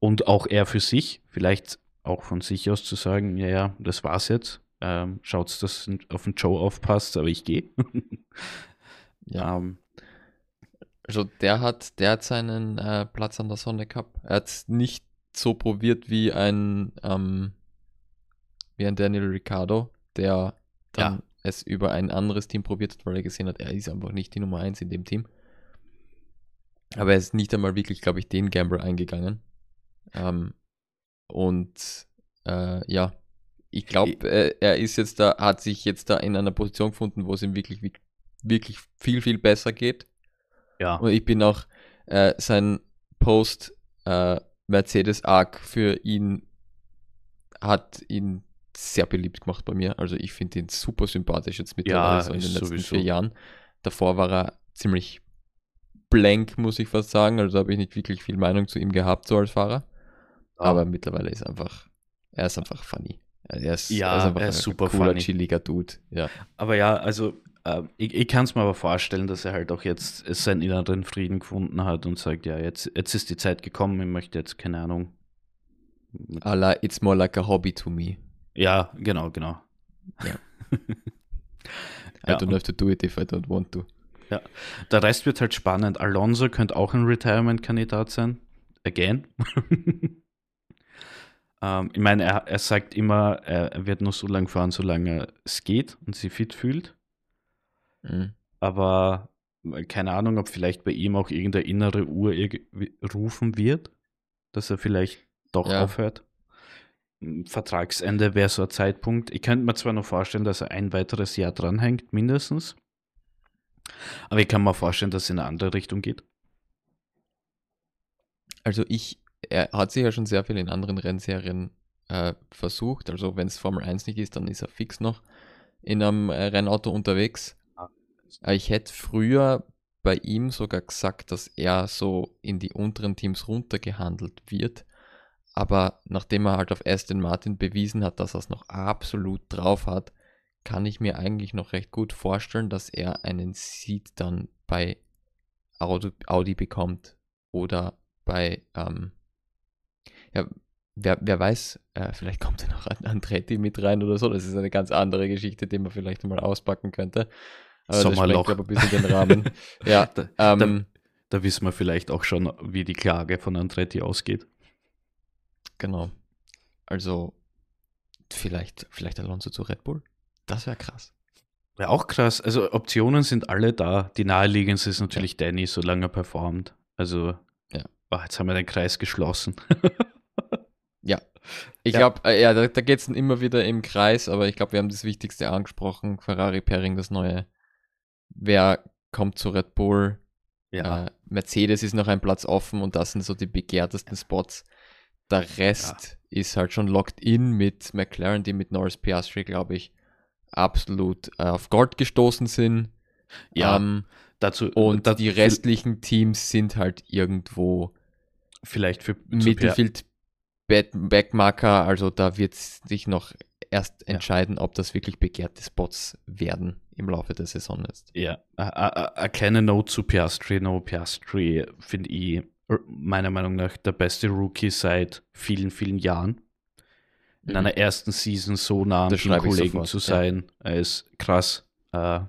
Und auch er für sich, vielleicht auch von sich aus zu sagen, ja, ja, das war's jetzt. Ähm, schaut, dass auf den Joe aufpasst, aber ich gehe. Ja. Ähm, also der hat, der hat seinen äh, Platz an der Sonne gehabt. Er hat es nicht so probiert wie ein, ähm, wie ein Daniel Ricciardo, der dann ja. es über ein anderes Team probiert hat, weil er gesehen hat, er ist einfach nicht die Nummer 1 in dem Team. Aber er ist nicht einmal wirklich, glaube ich, den Gamble eingegangen. Ähm, und äh, ja, ich glaube, äh, er ist jetzt da, hat sich jetzt da in einer Position gefunden, wo es ihm wirklich, wirklich wirklich viel, viel besser geht. Ja. Und ich bin auch äh, sein Post äh, Mercedes Arc für ihn hat ihn sehr beliebt gemacht bei mir. Also ich finde ihn super sympathisch jetzt mittlerweile ja, so in den letzten sowieso. vier Jahren. Davor war er ziemlich blank, muss ich fast sagen. Also habe ich nicht wirklich viel Meinung zu ihm gehabt, so als Fahrer. Ja. Aber mittlerweile ist einfach, er ist einfach funny. Er ist, ja, er ist einfach er ist ein super cooler, funny. chilliger Dude. Ja. Aber ja, also ich, ich kann es mir aber vorstellen, dass er halt auch jetzt seinen inneren Frieden gefunden hat und sagt, ja, jetzt, jetzt ist die Zeit gekommen, ich möchte jetzt, keine Ahnung. Allah, it's more like a hobby to me. Ja, genau, genau. Ja. I don't have to do it if I don't want to. Ja, der Rest wird halt spannend. Alonso könnte auch ein Retirement-Kandidat sein. Again. ähm, ich meine, er, er sagt immer, er wird nur so lange fahren, solange es geht und sie fit fühlt. Mhm. Aber äh, keine Ahnung, ob vielleicht bei ihm auch irgendeine innere Uhr rufen wird, dass er vielleicht doch ja. aufhört. Hm, Vertragsende wäre so ein Zeitpunkt. Ich könnte mir zwar noch vorstellen, dass er ein weiteres Jahr dranhängt, mindestens. Aber ich kann mir vorstellen, dass es in eine andere Richtung geht. Also ich, er hat sich ja schon sehr viel in anderen Rennserien äh, versucht. Also wenn es Formel 1 nicht ist, dann ist er fix noch in einem äh, Rennauto unterwegs. Ich hätte früher bei ihm sogar gesagt, dass er so in die unteren Teams runtergehandelt wird. Aber nachdem er halt auf Aston Martin bewiesen hat, dass er es noch absolut drauf hat, kann ich mir eigentlich noch recht gut vorstellen, dass er einen Seed dann bei Audi, Audi bekommt oder bei, ähm, ja, wer, wer weiß, äh, vielleicht kommt ja noch Andretti mit rein oder so. Das ist eine ganz andere Geschichte, die man vielleicht mal auspacken könnte. Aber Sommerloch. das aber ein bisschen den Rahmen. ja, da, ähm, da, da, wissen wir vielleicht auch schon, wie die Klage von Andretti ausgeht. Genau. Also vielleicht, vielleicht Alonso zu Red Bull. Das wäre krass. Ja, auch krass. Also Optionen sind alle da. Die naheliegendste ist natürlich ja. Danny, solange er performt. Also, ja. Oh, jetzt haben wir den Kreis geschlossen. ja. Ich ja. glaube, äh, ja, da, da geht es immer wieder im Kreis, aber ich glaube, wir haben das Wichtigste angesprochen. Ferrari Pairing, das neue. Wer kommt zu Red Bull? Ja. Äh, Mercedes ist noch ein Platz offen und das sind so die begehrtesten Spots. Der Rest ja. ist halt schon locked in mit McLaren, die mit Norris Piastri, glaube ich, absolut äh, auf Gold gestoßen sind. Ja, ähm, dazu. Und dazu die restlichen Teams sind halt irgendwo vielleicht für Mittelfeld Backmarker, also da wird sich noch erst entscheiden, ja. ob das wirklich begehrte Spots werden im Laufe der Saison ist. Ja, eine kleine Note zu Piastri. No, Piastri finde ich meiner Meinung nach der beste Rookie seit vielen, vielen Jahren in einer ersten Season so nah an den Kollegen zu sein, ja. ist krass. Äh, war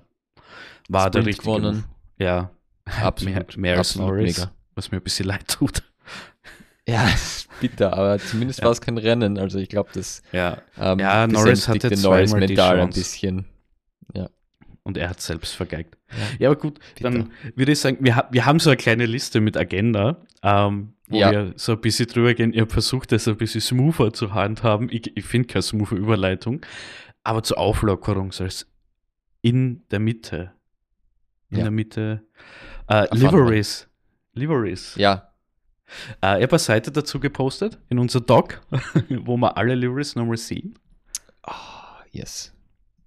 Sprint der richtige gewonnen. Ja, absolut, mehr, mehr als Norris, mega. was mir ein bisschen leid tut. Ja, bitter, aber zumindest ja. war es kein Rennen. Also ich glaube, das ja. Ähm, ja, Norris hatte den Norris mental ein bisschen. Und er hat selbst vergeigt. Ja, ja aber gut, bitter. dann würde ich sagen, wir, wir haben so eine kleine Liste mit Agenda. Ähm, wo ja. wir so ein bisschen drüber gehen. Ich habe versucht, das ein bisschen smoother zu handhaben. Ich, ich finde keine smoother Überleitung. Aber zur Auflockerung soll es in der Mitte. In ja. der Mitte. Äh, Liveries. Liveries. Ja. Äh, ich habe eine Seite dazu gepostet in unser Doc, wo wir alle Liveries nochmal sehen. Oh, yes.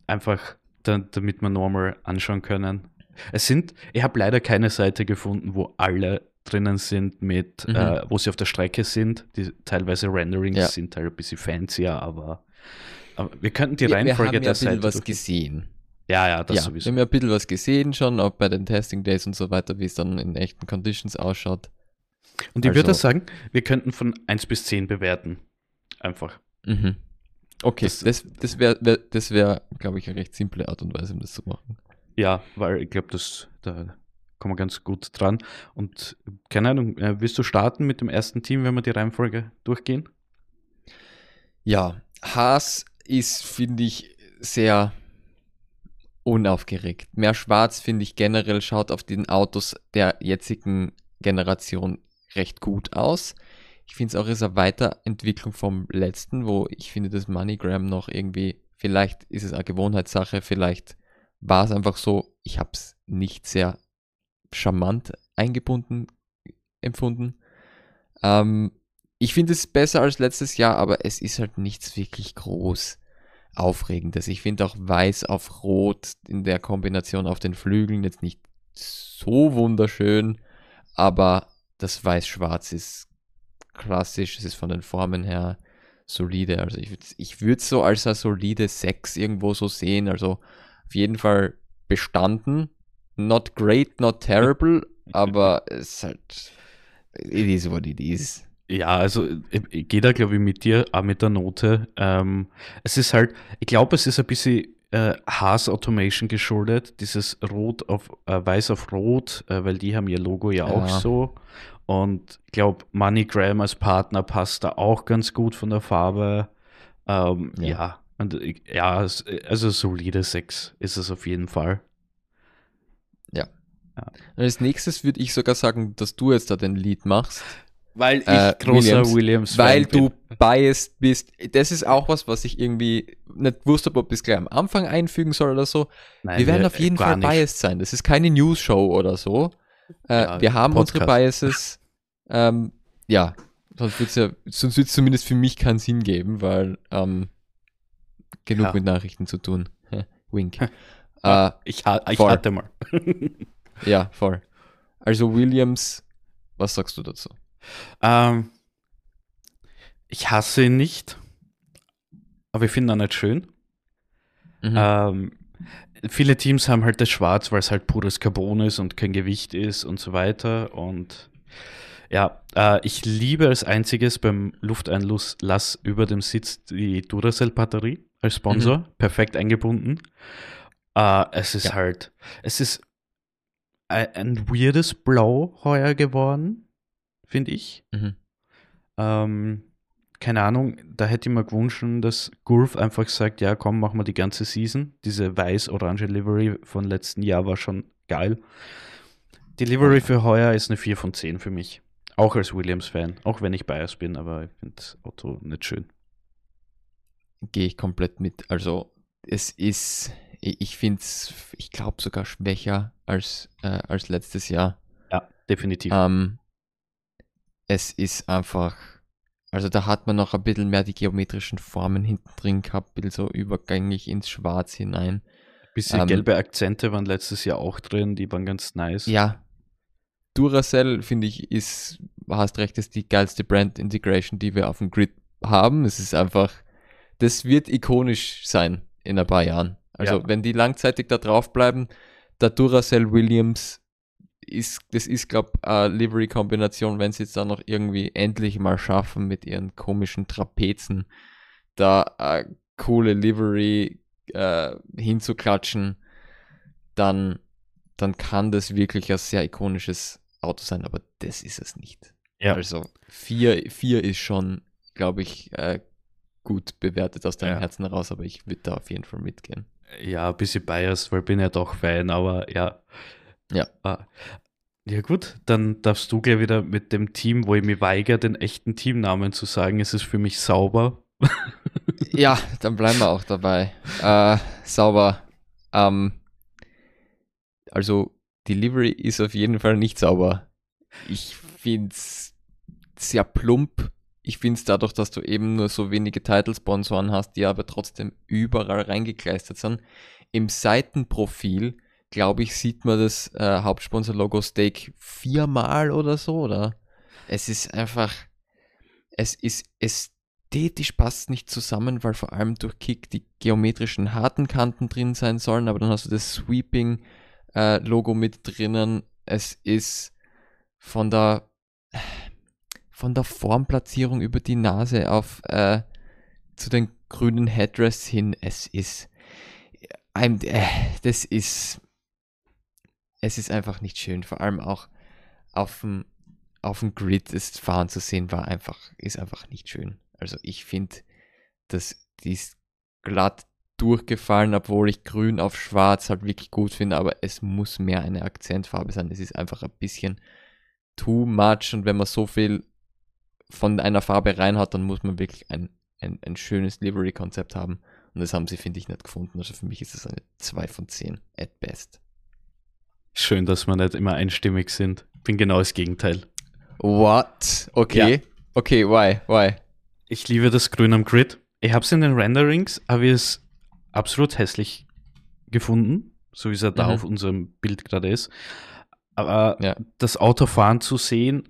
Einfach, da, damit wir nochmal anschauen können. Es sind, ich habe leider keine Seite gefunden, wo alle drinnen sind, mit, mhm. äh, wo sie auf der Strecke sind. Die teilweise Renderings ja. sind halt ein bisschen fancier, aber, aber wir könnten die Reihenfolge der Seite. Wir haben ja ein bisschen was gesehen. Ja, ja, das ja, sowieso. Wir haben ja ein bisschen was gesehen schon, auch bei den Testing Days und so weiter, wie es dann in echten Conditions ausschaut. Und ich also, würde sagen, wir könnten von 1 bis 10 bewerten. Einfach. Mhm. Okay, das, das, das wäre, wär, das wär, glaube ich, eine recht simple Art und Weise, um das zu machen. Ja, weil ich glaube, da kommen wir ganz gut dran. Und keine Ahnung, äh, willst du starten mit dem ersten Team, wenn wir die Reihenfolge durchgehen? Ja, Haas ist, finde ich, sehr unaufgeregt. Mehr Schwarz, finde ich, generell schaut auf den Autos der jetzigen Generation recht gut aus. Ich finde es auch ist eine Weiterentwicklung vom letzten, wo ich finde, dass MoneyGram noch irgendwie, vielleicht ist es eine Gewohnheitssache, vielleicht war es einfach so, ich habe es nicht sehr charmant eingebunden empfunden. Ähm, ich finde es besser als letztes Jahr, aber es ist halt nichts wirklich groß Aufregendes. Ich finde auch Weiß auf Rot in der Kombination auf den Flügeln jetzt nicht so wunderschön, aber das Weiß-Schwarz ist klassisch, es ist von den Formen her solide. Also ich, ich würde es so als eine solide 6 irgendwo so sehen. Also auf jeden Fall bestanden not great, not terrible, aber es ist halt, it is what it is. Ja, also ich gehe da, glaube ich, mit dir, auch mit der Note. Ähm, es ist halt, ich glaube, es ist ein bisschen äh, Haas Automation geschuldet, dieses Rot auf äh, Weiß auf Rot, äh, weil die haben ihr Logo ja, ja. auch so. Und ich glaube, MoneyGram als Partner passt da auch ganz gut von der Farbe. Ähm, ja. ja. Und, ja, also solide 6 ist es auf jeden Fall. Ja. Als nächstes würde ich sogar sagen, dass du jetzt da den Lied machst. Weil ich äh, großer Williams, Williams Weil du biased bist. Das ist auch was, was ich irgendwie nicht wusste, ob ich es gleich am Anfang einfügen soll oder so. Nein, wir werden wir, auf jeden Fall nicht. biased sein. Das ist keine News-Show oder so. Äh, ja, wir haben Podcast. unsere Biases. Ähm, ja, sonst wird es ja, sonst zumindest für mich keinen Sinn geben, weil ähm, genug ja. mit Nachrichten zu tun. Wink. äh, ich, ich hatte mal. Ja, voll. Also Williams, was sagst du dazu? Ähm, ich hasse ihn nicht, aber ich finde ihn nicht schön. Mhm. Ähm, viele Teams haben halt das Schwarz, weil es halt pures Carbon ist und kein Gewicht ist und so weiter. Und Ja, äh, ich liebe als einziges beim Lufteinlass über dem Sitz die Duracell-Batterie als Sponsor, mhm. perfekt eingebunden. Äh, es ist ja. halt, es ist ein, ein, weirdes Blau heuer geworden, finde ich. Mhm. Ähm, keine Ahnung, da hätte ich mir gewünscht, dass Gurf einfach sagt, ja komm, machen wir die ganze Season. Diese weiß-orange Livery von letzten Jahr war schon geil. Die Livery für heuer ist eine 4 von 10 für mich. Auch als Williams-Fan. Auch wenn ich Bias bin, aber ich finde das Auto nicht schön. Gehe ich komplett mit. Also es ist, ich finde es, ich glaube sogar schwächer als, äh, als letztes Jahr. Ja, definitiv. Ähm, es ist einfach, also da hat man noch ein bisschen mehr die geometrischen Formen hinten drin gehabt, ein bisschen so übergängig ins Schwarz hinein. Bisschen ähm, gelbe Akzente waren letztes Jahr auch drin, die waren ganz nice. Ja. Duracell, finde ich, ist, hast recht, ist die geilste Brand Integration, die wir auf dem Grid haben. Es ist einfach, das wird ikonisch sein in ein paar Jahren. Also, ja. wenn die langzeitig da drauf bleiben, der Duracell Williams ist, das ist, glaube ich, eine Livery-Kombination, wenn sie es dann noch irgendwie endlich mal schaffen mit ihren komischen Trapezen, da eine coole Livery äh, hinzuklatschen, dann, dann kann das wirklich ein sehr ikonisches Auto sein, aber das ist es nicht. Ja. Also 4 ist schon, glaube ich, äh, gut bewertet aus deinem ja. Herzen heraus, aber ich würde da auf jeden Fall mitgehen. Ja, ein bisschen biased, weil bin ja doch Fan, aber ja. Ja. Ah. Ja gut, dann darfst du gleich wieder mit dem Team, wo ich mich weigere, den echten Teamnamen zu sagen. Es ist für mich sauber. ja, dann bleiben wir auch dabei. Äh, sauber. Ähm, also, Delivery ist auf jeden Fall nicht sauber. Ich finde es sehr plump. Ich finde es dadurch, dass du eben nur so wenige Title-Sponsoren hast, die aber trotzdem überall reingekleistert sind. Im Seitenprofil, glaube ich, sieht man das äh, Hauptsponsor-Logo Steak viermal oder so, oder? Es ist einfach, es ist ästhetisch passt nicht zusammen, weil vor allem durch Kick die geometrischen harten Kanten drin sein sollen, aber dann hast du das Sweeping-Logo äh, mit drinnen. Es ist von der von der Formplatzierung über die Nase auf äh, zu den grünen Headrests hin, es ist ein, äh, das ist es ist einfach nicht schön, vor allem auch auf dem auf dem Grid das Fahren zu sehen war einfach ist einfach nicht schön. Also ich finde, dass die ist glatt durchgefallen, obwohl ich grün auf schwarz halt wirklich gut finde, aber es muss mehr eine Akzentfarbe sein. Es ist einfach ein bisschen too much und wenn man so viel von einer Farbe reinhaut, dann muss man wirklich ein, ein, ein schönes Livery-Konzept haben. Und das haben sie, finde ich, nicht gefunden. Also für mich ist es eine 2 von 10 at best. Schön, dass wir nicht immer einstimmig sind. Bin genau das Gegenteil. What? Okay. Ja. Okay, why? Why? Ich liebe das Grün am Grid. Ich habe es in den Renderings, habe ich es absolut hässlich gefunden, so wie es ja da mhm. auf unserem Bild gerade ist. Aber ja. das Autofahren zu sehen,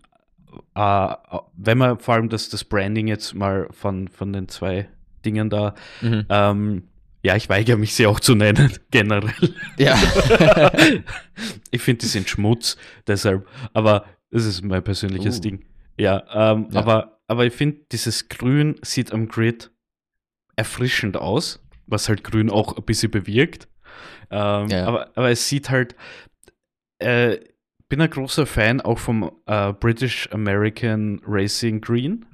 äh, wenn man vor allem das, das Branding jetzt mal von, von den zwei Dingen da, mhm. ähm, ja, ich weigere mich sie auch zu nennen, generell. Ja. ich finde, die sind Schmutz, deshalb, aber das ist mein persönliches uh. Ding. Ja, ähm, ja, aber, aber ich finde, dieses Grün sieht am Grid erfrischend aus, was halt Grün auch ein bisschen bewirkt. Ähm, ja. aber, aber es sieht halt, äh, bin ein großer Fan auch vom äh, British American Racing Green.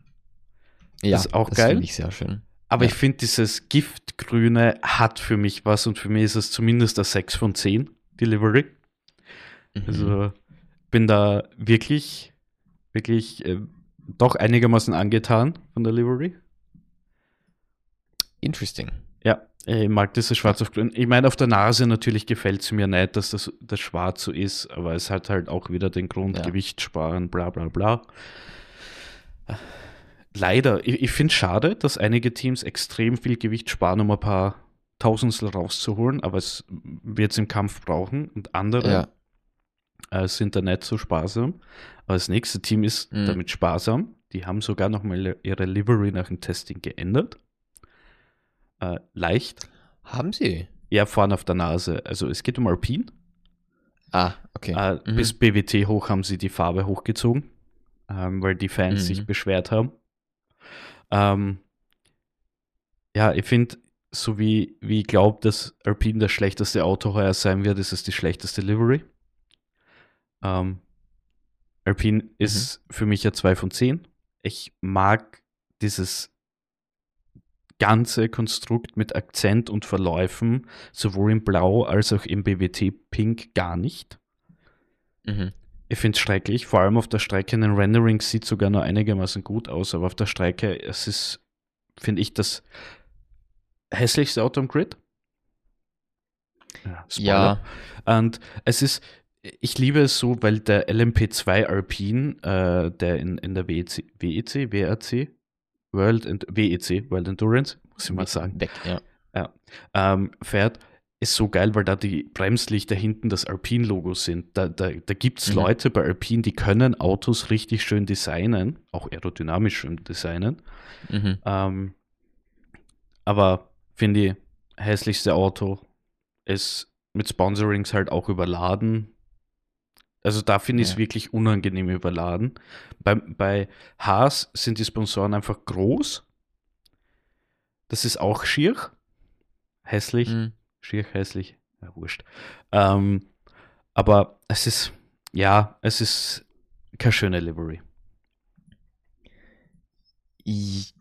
Ja, das ist auch das geil. Finde ich sehr schön. Aber ja. ich finde, dieses Giftgrüne hat für mich was und für mich ist es zumindest ein 6 von 10 Delivery. Mhm. Also bin da wirklich, wirklich äh, doch einigermaßen angetan von der Livery. Interesting. Ja, ich mag dieses Schwarz auf Grün. Ich meine, auf der Nase natürlich gefällt es mir nicht, dass das, das Schwarz so ist, aber es hat halt auch wieder den Grund, ja. Gewicht sparen, bla bla bla. Leider, ich, ich finde es schade, dass einige Teams extrem viel Gewicht sparen, um ein paar Tausendstel rauszuholen, aber es wird es im Kampf brauchen und andere ja. äh, sind da nicht so sparsam. Aber das nächste Team ist mhm. damit sparsam. Die haben sogar nochmal ihre Livery nach dem Testing geändert äh, leicht. Haben sie? Ja, vorne auf der Nase. Also es geht um Alpin. Ah, okay. Äh, mhm. Bis BWT hoch haben sie die Farbe hochgezogen. ähm, weil die Fans mhm. sich beschwert haben. Ähm, ja, ich finde, so wie, wie ich glaube, dass Alpine das schlechteste Auto heuer sein wird, ist es die schlechteste Livery. Ähm, Alpine mhm. ist für mich ja 2 von 10. Ich mag dieses ganze Konstrukt mit Akzent und Verläufen, sowohl in Blau als auch im BWT Pink, gar nicht. Mhm. Ich finde es schrecklich, vor allem auf der Strecke. In den Renderings sieht sogar noch einigermaßen gut aus, aber auf der Strecke, es ist, finde ich, das hässlichste Auto am Grid. Ja. ja. Und es ist, ich liebe es so, weil der LMP2 Alpine, äh, der in, in der WEC, WEC, WRC, World WEC, World Endurance, muss ich mal sagen, Weg, ja. Ja, ähm, fährt, ist so geil, weil da die Bremslichter hinten das Alpine-Logo sind. Da, da, da gibt es mhm. Leute bei Alpine, die können Autos richtig schön designen, auch aerodynamisch schön designen. Mhm. Ähm, aber finde ich, hässlichste Auto ist mit Sponsorings halt auch überladen. Also da finde ich es ja. wirklich unangenehm überladen. Bei, bei Haas sind die Sponsoren einfach groß. Das ist auch schier. Hässlich. Mhm. Schier hässlich. Ja, wurscht. Ähm, aber es ist, ja, es ist keine schöne Livery. Ich,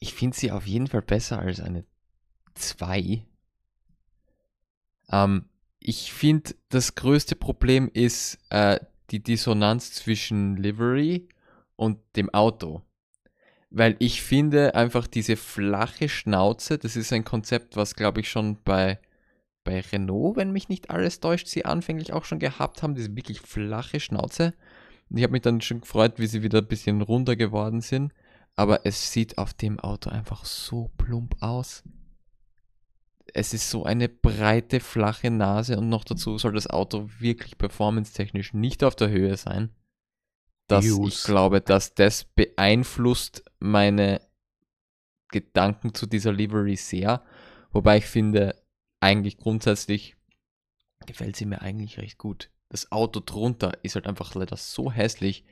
ich finde sie auf jeden Fall besser als eine 2. Ähm, ich finde, das größte Problem ist äh, die Dissonanz zwischen Livery und dem Auto. Weil ich finde einfach diese flache Schnauze, das ist ein Konzept, was glaube ich schon bei, bei Renault, wenn mich nicht alles täuscht, sie anfänglich auch schon gehabt haben, diese wirklich flache Schnauze. Ich habe mich dann schon gefreut, wie sie wieder ein bisschen runder geworden sind. Aber es sieht auf dem Auto einfach so plump aus es ist so eine breite, flache Nase und noch dazu soll das Auto wirklich performance-technisch nicht auf der Höhe sein. Dass Use. ich glaube, dass das beeinflusst meine Gedanken zu dieser Livery sehr. Wobei ich finde, eigentlich grundsätzlich gefällt sie mir eigentlich recht gut. Das Auto drunter ist halt einfach leider so hässlich,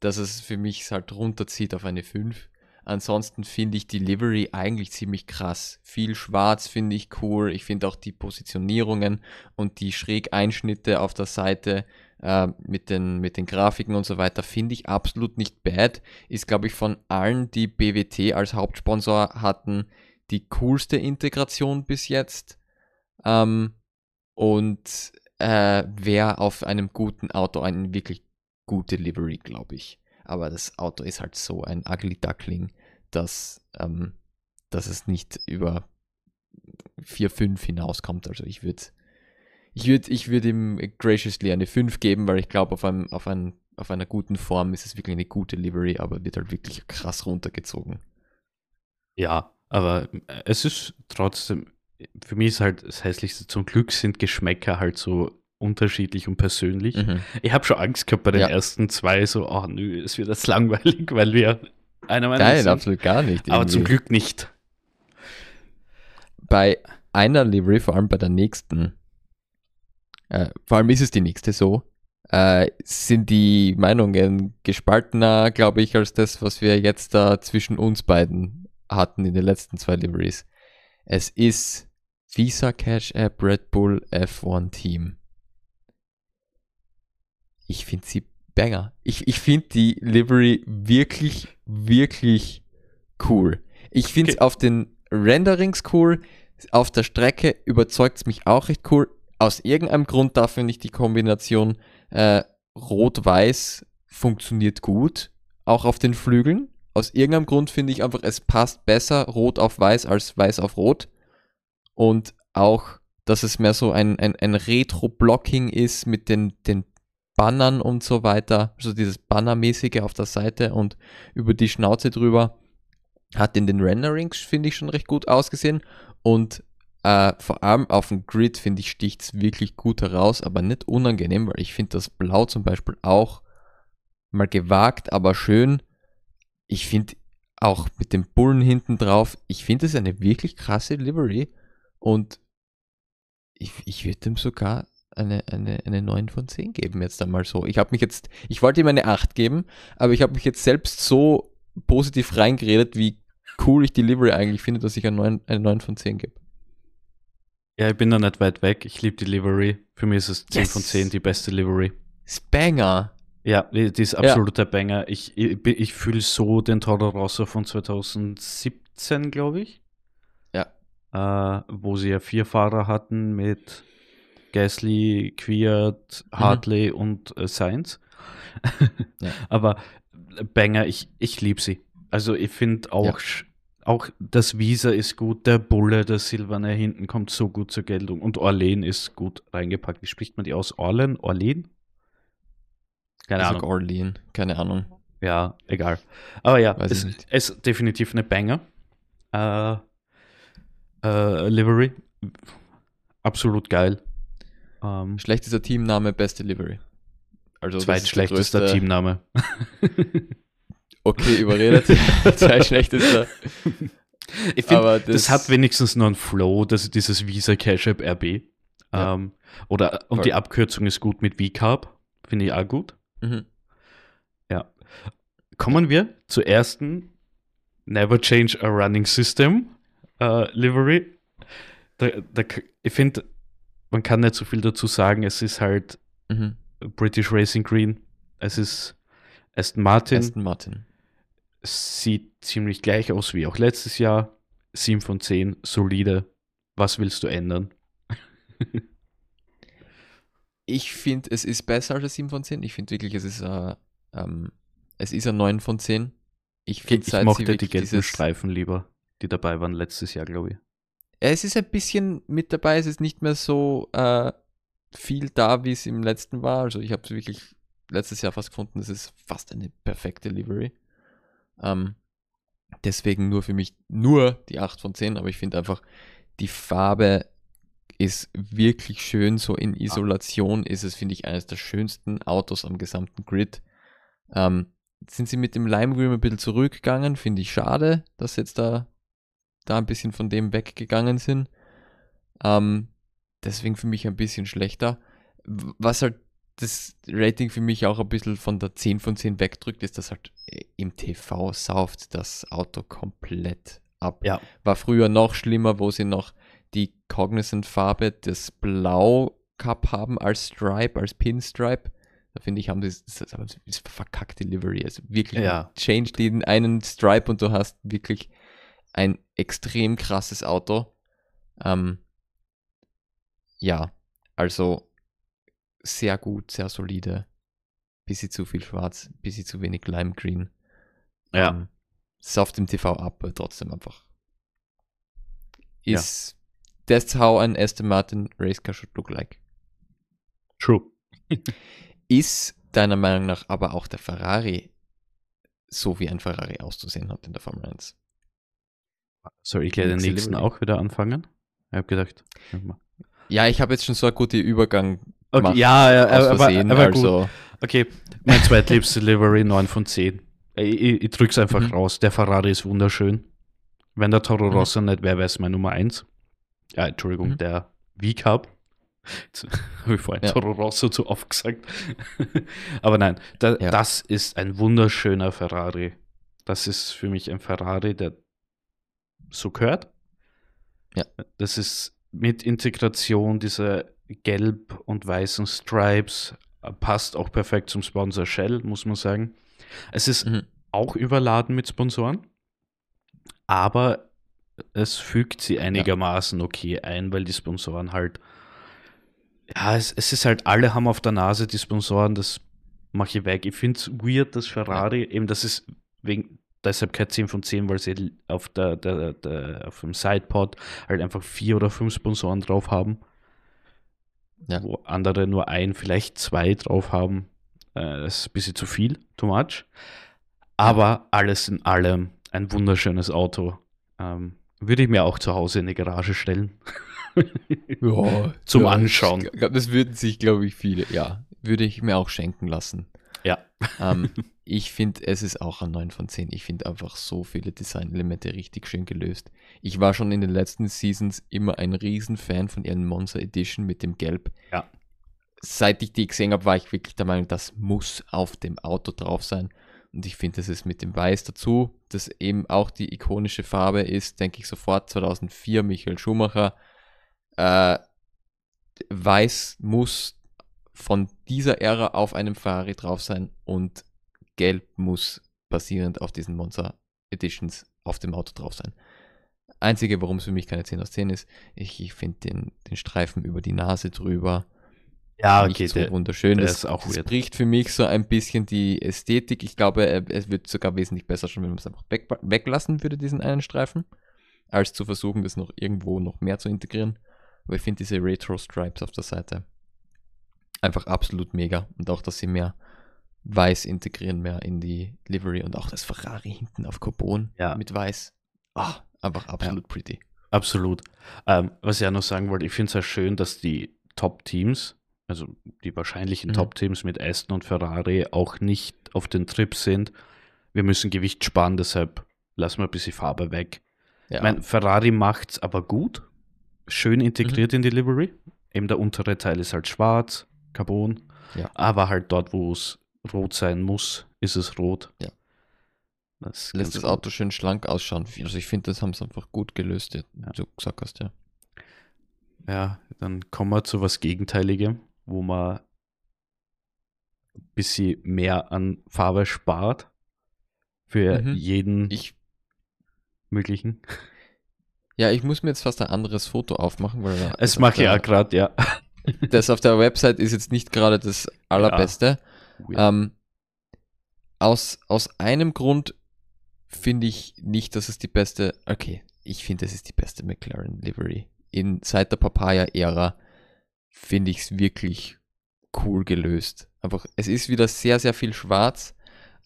dass es für mich halt runterzieht auf eine 5. Ansonsten finde ich die Livery eigentlich ziemlich krass. Viel Schwarz finde ich cool. Ich finde auch die Positionierungen und die Schrägeinschnitte auf der Seite äh, mit, den, mit den Grafiken und so weiter finde ich absolut nicht bad. Ist, glaube ich, von allen, die BWT als Hauptsponsor hatten, die coolste Integration bis jetzt. Ähm, und äh, wäre auf einem guten Auto eine wirklich gute Livery, glaube ich. Aber das Auto ist halt so ein ugly duckling, dass, ähm, dass es nicht über 4, 5 hinauskommt. Also ich würde ich würde ich würd ihm graciously eine 5 geben, weil ich glaube, auf, einem, auf, ein, auf einer guten Form ist es wirklich eine gute Livery, aber wird halt wirklich krass runtergezogen. Ja, aber äh, es ist trotzdem, für mich ist halt das Hässlichste, zum Glück sind Geschmäcker halt so unterschiedlich und persönlich. Mhm. Ich habe schon Angst gehabt bei den ja. ersten zwei, so, oh nö, es wird jetzt langweilig, weil wir einer Meinung Nein, sind. absolut gar nicht. Irgendwie. Aber zum Glück nicht. Bei einer Livery, vor allem bei der nächsten, äh, vor allem ist es die nächste so, äh, sind die Meinungen gespaltener, glaube ich, als das, was wir jetzt da zwischen uns beiden hatten in den letzten zwei Liveries. Es ist Visa Cash App Red Bull F1 Team ich finde sie banger. Ich, ich finde die Livery wirklich, wirklich cool. Ich finde es okay. auf den Renderings cool. Auf der Strecke überzeugt es mich auch recht cool. Aus irgendeinem Grund da finde ich die Kombination äh, Rot-Weiß funktioniert gut. Auch auf den Flügeln. Aus irgendeinem Grund finde ich einfach, es passt besser Rot auf Weiß als Weiß auf Rot. Und auch, dass es mehr so ein, ein, ein Retro-Blocking ist mit den, den Bannern und so weiter, also dieses Bannermäßige auf der Seite und über die Schnauze drüber, hat in den Renderings, finde ich, schon recht gut ausgesehen und äh, vor allem auf dem Grid, finde ich, sticht es wirklich gut heraus, aber nicht unangenehm, weil ich finde das Blau zum Beispiel auch mal gewagt, aber schön. Ich finde auch mit dem Bullen hinten drauf, ich finde es eine wirklich krasse Livery und ich, ich würde dem sogar eine, eine, eine 9 von 10 geben, jetzt einmal so. Ich habe mich jetzt, ich wollte ihm eine 8 geben, aber ich habe mich jetzt selbst so positiv reingeredet, wie cool ich die Livery eigentlich finde, dass ich eine 9, eine 9 von 10 gebe. Ja, ich bin da nicht weit weg. Ich liebe die Livery. Für mich ist es 10 yes. von 10 die beste Livery. Banger. Ja, die ist absoluter ja. Banger. Ich, ich, ich fühle so den Toro Rosso von 2017, glaube ich. Ja. Äh, wo sie ja vier Fahrer hatten mit Gasly, Quiert, mhm. Hartley mhm. und äh, Sainz. ja. Aber äh, Banger, ich, ich liebe sie. Also ich finde auch, ja. auch das Visa ist gut, der Bulle, der Silverne hinten kommt so gut zur Geltung und Orlen ist gut reingepackt. Wie spricht man die aus? Orlen? Orlen? Keine ich Ahnung. Orlean, keine Ahnung. Ja, egal. Aber ja, Weiß es ist definitiv eine Banger. Äh, äh, Livery. Absolut geil. Ähm, Schlechtester Teamname, beste Livery. Also Zweitschlechtester Teamname. okay, überredet. Zweitschlechtester. Ich finde, das, das, hat wenigstens noch einen Flow, dass dieses Visa Cash App RB. Ja. Ähm, oder, und Voll. die Abkürzung ist gut mit VCARB. Finde ich auch gut. Mhm. Ja. Kommen wir zur ersten Never Change a Running System uh, Livery. Da, da, ich finde, man kann nicht so viel dazu sagen. Es ist halt mhm. British Racing Green. Es ist Aston Martin. Aston Martin. Es sieht ziemlich gleich aus wie auch letztes Jahr. 7 von 10, solide. Was willst du ändern? ich finde, es ist besser als ein 7 von 10. Ich finde wirklich, es ist, äh, ähm, es ist ein 9 von 10. Ich, find, ich mochte die gelben Streifen lieber, die dabei waren letztes Jahr, glaube ich. Es ist ein bisschen mit dabei, es ist nicht mehr so äh, viel da, wie es im letzten war. Also ich habe es wirklich letztes Jahr fast gefunden, es ist fast eine perfekte Livery. Ähm, deswegen nur für mich nur die 8 von 10, aber ich finde einfach, die Farbe ist wirklich schön. So in Isolation ist es, finde ich, eines der schönsten Autos am gesamten Grid. Ähm, sind sie mit dem Lime Green ein bisschen zurückgegangen, finde ich schade, dass jetzt da, da ein bisschen von dem weggegangen sind. Ähm, deswegen für mich ein bisschen schlechter. Was halt das Rating für mich auch ein bisschen von der 10 von 10 wegdrückt, ist, dass halt äh, im TV sauft das Auto komplett ab. Ja. War früher noch schlimmer, wo sie noch die Cognizant-Farbe des Blau Cup haben als Stripe, als Pinstripe. Da finde ich, haben sie das, das, das verkackte Livery. Also wirklich ja. change den einen Stripe und du hast wirklich ein extrem krasses Auto. Ähm, ja, also sehr gut, sehr solide. Bisschen zu viel schwarz, bisschen zu wenig Lime Green. Ja. Ähm, ist auf dem TV ab, aber trotzdem einfach. Ist That's how an Aston Martin race car should look like. True. Ist deiner Meinung nach aber auch der Ferrari so wie ein Ferrari auszusehen hat in der Formel 1? Soll ich gleich den nächsten auch wieder anfangen? Ich habe gedacht. Ja, ich habe jetzt schon so einen guten Übergang okay, Ja, ja aber, Versehen, aber, also. gut. Okay, mein zweitliebste Livery 9 von 10. Ich, ich, ich drück's einfach mhm. raus. Der Ferrari ist wunderschön. Wenn der Toro mhm. Rosso mhm. nicht wäre, wäre es mein Nummer 1 ja, Entschuldigung, mhm. der V-Cup. Habe ich vorhin ja. Toro Rosso zu oft gesagt. Aber nein, da, ja. das ist ein wunderschöner Ferrari. Das ist für mich ein Ferrari, der so gehört. Ja. Das ist mit Integration dieser gelb und weißen Stripes, äh, passt auch perfekt zum Sponsor Shell, muss man sagen. Es ist mhm. auch überladen mit Sponsoren, aber es fügt sie einigermaßen okay ein, weil die Sponsoren halt, ja, es, es ist halt, alle haben auf der Nase die Sponsoren, das mache ich weg. Ich finde es weird, dass Ferrari, eben das ist wegen, deshalb kein 10 von 10, weil sie auf, der, der, der, auf dem Sidepod halt einfach vier oder fünf Sponsoren drauf haben. Ja. Wo andere nur ein, vielleicht zwei drauf haben. Äh, das ist ein bisschen zu viel, too much. Aber alles in allem ein wunderschönes Auto. Ähm, würde ich mir auch zu Hause in die Garage stellen. ja, Zum ja, Anschauen. Das würden sich, glaube ich, viele, ja, würde ich mir auch schenken lassen. Ja. Ähm, ich finde, es ist auch ein 9 von 10. Ich finde einfach so viele Designelemente richtig schön gelöst. Ich war schon in den letzten Seasons immer ein Riesenfan von ihren Monster Edition mit dem Gelb. Ja. seit ich die gesehen habe, war ich wirklich der Meinung, das muss auf dem Auto drauf sein. Und ich finde, das ist mit dem Weiß dazu, das eben auch die ikonische Farbe ist, denke ich sofort 2004 Michael Schumacher. Äh, Weiß muss von dieser Ära auf einem Ferrari drauf sein und Gelb muss basierend auf diesen Monster Editions auf dem Auto drauf sein. Einzige, warum es für mich keine 10 aus 10 ist, ich, ich finde den, den Streifen über die Nase drüber ja, okay, nicht so der, wunderschön. Der das, ist auch das weird. bricht für mich so ein bisschen die Ästhetik. Ich glaube, es wird sogar wesentlich besser schon, wenn man es einfach weg, weglassen würde, diesen einen Streifen, als zu versuchen, das noch irgendwo noch mehr zu integrieren. Aber ich finde diese Retro-Stripes auf der Seite einfach absolut mega. Und auch, dass sie mehr Weiß integrieren, mehr in die Livery und auch das Ferrari hinten auf Carbon ja. mit Weiß. Ah, einfach absolut ja. pretty. Absolut. Ähm, was ich auch noch sagen wollte, ich finde es ja schön, dass die Top-Teams, also die wahrscheinlichen mhm. Top-Teams mit Aston und Ferrari, auch nicht auf den Trip sind. Wir müssen Gewicht sparen, deshalb lassen wir ein bisschen Farbe weg. Ja. Ich mein, Ferrari macht es aber gut, schön integriert mhm. in die Livery. Eben der untere Teil ist halt schwarz, Carbon. Ja. Aber halt dort, wo es rot sein muss, ist es rot. Ja. Das Lässt das. Auto schön schlank ausschauen. Also ich finde, das haben sie einfach gut gelöst, ja. du gesagt hast, ja. Ja, dann kommen wir zu was Gegenteiligem, wo man ein bisschen mehr an Farbe spart für mhm. jeden ich, möglichen. Ja, ich muss mir jetzt fast ein anderes Foto aufmachen, weil es mache ich ja gerade, ja. Das auf der Website ist jetzt nicht gerade das allerbeste. Ja. Ähm, aus, aus einem Grund finde ich nicht, dass es die beste. Okay, ich finde, es ist die beste McLaren Livery. In, seit der Papaya-Ära finde ich es wirklich cool gelöst. Einfach, es ist wieder sehr, sehr viel schwarz,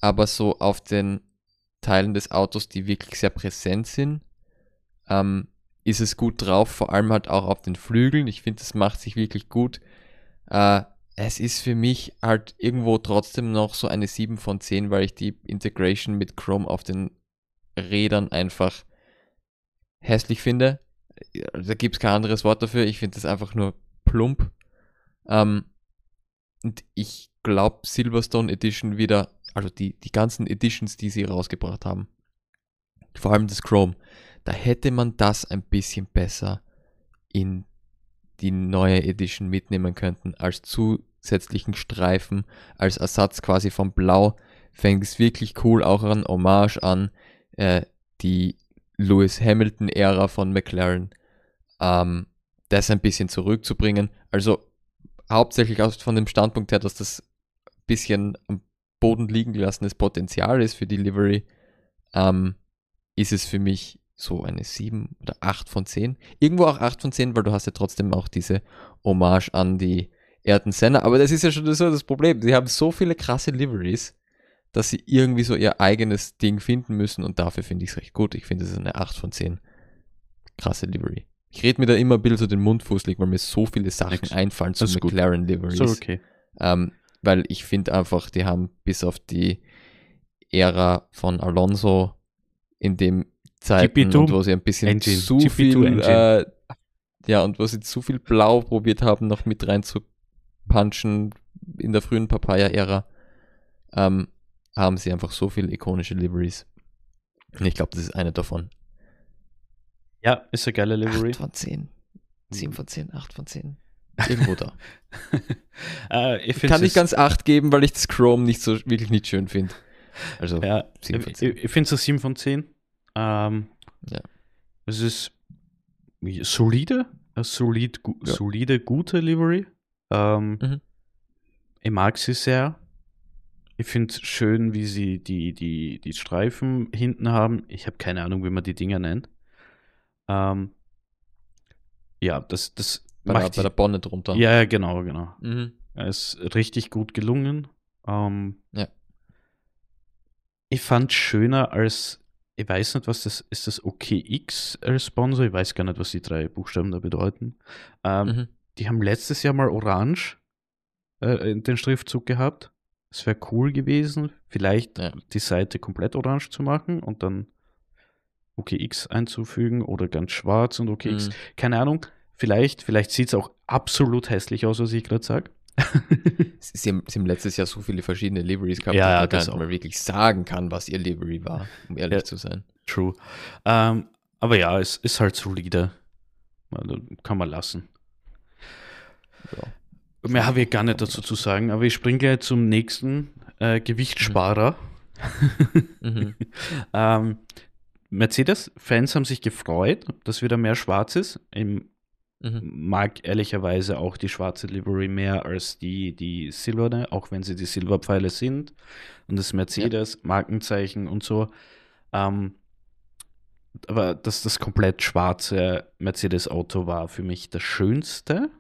aber so auf den Teilen des Autos, die wirklich sehr präsent sind, ähm, ist es gut drauf, vor allem halt auch auf den Flügeln. Ich finde, das macht sich wirklich gut. Äh, es ist für mich halt irgendwo trotzdem noch so eine 7 von 10, weil ich die Integration mit Chrome auf den Rädern einfach hässlich finde. Da gibt es kein anderes Wort dafür. Ich finde das einfach nur plump. Ähm, und ich glaube, Silverstone Edition wieder, also die, die ganzen Editions, die sie rausgebracht haben, vor allem das Chrome, da hätte man das ein bisschen besser in die neue Edition mitnehmen könnten, als zusätzlichen Streifen, als Ersatz quasi vom Blau, fängt es wirklich cool auch an Hommage an äh, die Lewis Hamilton-Ära von McLaren, ähm, das ein bisschen zurückzubringen. Also hauptsächlich aus von dem Standpunkt her, dass das bisschen am Boden liegen gelassenes Potenzial ist für die Livery, ähm, ist es für mich so eine 7 oder 8 von 10. Irgendwo auch 8 von 10, weil du hast ja trotzdem auch diese Hommage an die Ayrton Senna. Aber das ist ja schon so das Problem. Sie haben so viele krasse Liveries, dass sie irgendwie so ihr eigenes Ding finden müssen und dafür finde ich es recht gut. Ich finde, es ist eine 8 von 10. Krasse Livery. Ich rede mir da immer ein bisschen so den Mund fußlig, weil mir so viele Sachen Nix. einfallen zu McLaren Liveries. So, okay. Ähm, weil ich finde einfach, die haben bis auf die Ära von Alonso in dem Zeiten und wo sie ein bisschen Engine. zu GP2 viel äh, ja und wo sie zu viel Blau probiert haben noch mit rein zu punchen in der frühen Papaya-Ära ähm, haben sie einfach so viele ikonische Liveries. Und ich glaube das ist eine davon. Ja ist eine geile Livery. 8 von 10 7 von 10 8 von 10 irgendwo da. Uh, ich, kann nicht ganz 8 geben weil ich das Chrome nicht so wirklich nicht schön finde also ja, ich, ich finde es 7 von 10 ähm, ja. Es ist solide, eine solid, gu ja. solide, gute Livery. Ähm, mhm. Ich mag sie sehr. Ich finde es schön, wie sie die, die, die Streifen hinten haben. Ich habe keine Ahnung, wie man die Dinger nennt. Ähm, ja, das, das bei macht der, bei der Bonne drunter. Ja, genau, genau. Mhm. Es ist richtig gut gelungen. Ähm, ja. Ich fand schöner als ich weiß nicht, was das ist, das OKX-Sponsor, ich weiß gar nicht, was die drei Buchstaben da bedeuten. Ähm, mhm. Die haben letztes Jahr mal orange äh, den Schriftzug gehabt. Es wäre cool gewesen, vielleicht ja. die Seite komplett orange zu machen und dann OKX einzufügen oder ganz schwarz und OKX. Mhm. Keine Ahnung. Vielleicht, vielleicht sieht es auch absolut hässlich aus, was ich gerade sage. sie, haben, sie, haben, letztes Jahr so viele verschiedene Liveries gehabt, ja, dass man nicht wirklich sagen kann, was ihr Livery war, um ehrlich ja, zu sein. True. Ähm, aber ja, es ist halt solide. Also, kann man lassen. Ja. Mehr habe ich gar nicht dazu zu sagen, aber ich springe gleich zum nächsten äh, Gewichtssparer. Mhm. ähm, Mercedes-Fans haben sich gefreut, dass wieder mehr schwarz ist. Mhm. mag ehrlicherweise auch die schwarze Livery mehr als die, die silberne, auch wenn sie die Silberpfeile sind. Und das Mercedes-Markenzeichen und so. Ähm, aber dass das komplett schwarze Mercedes-Auto war für mich das Schönste.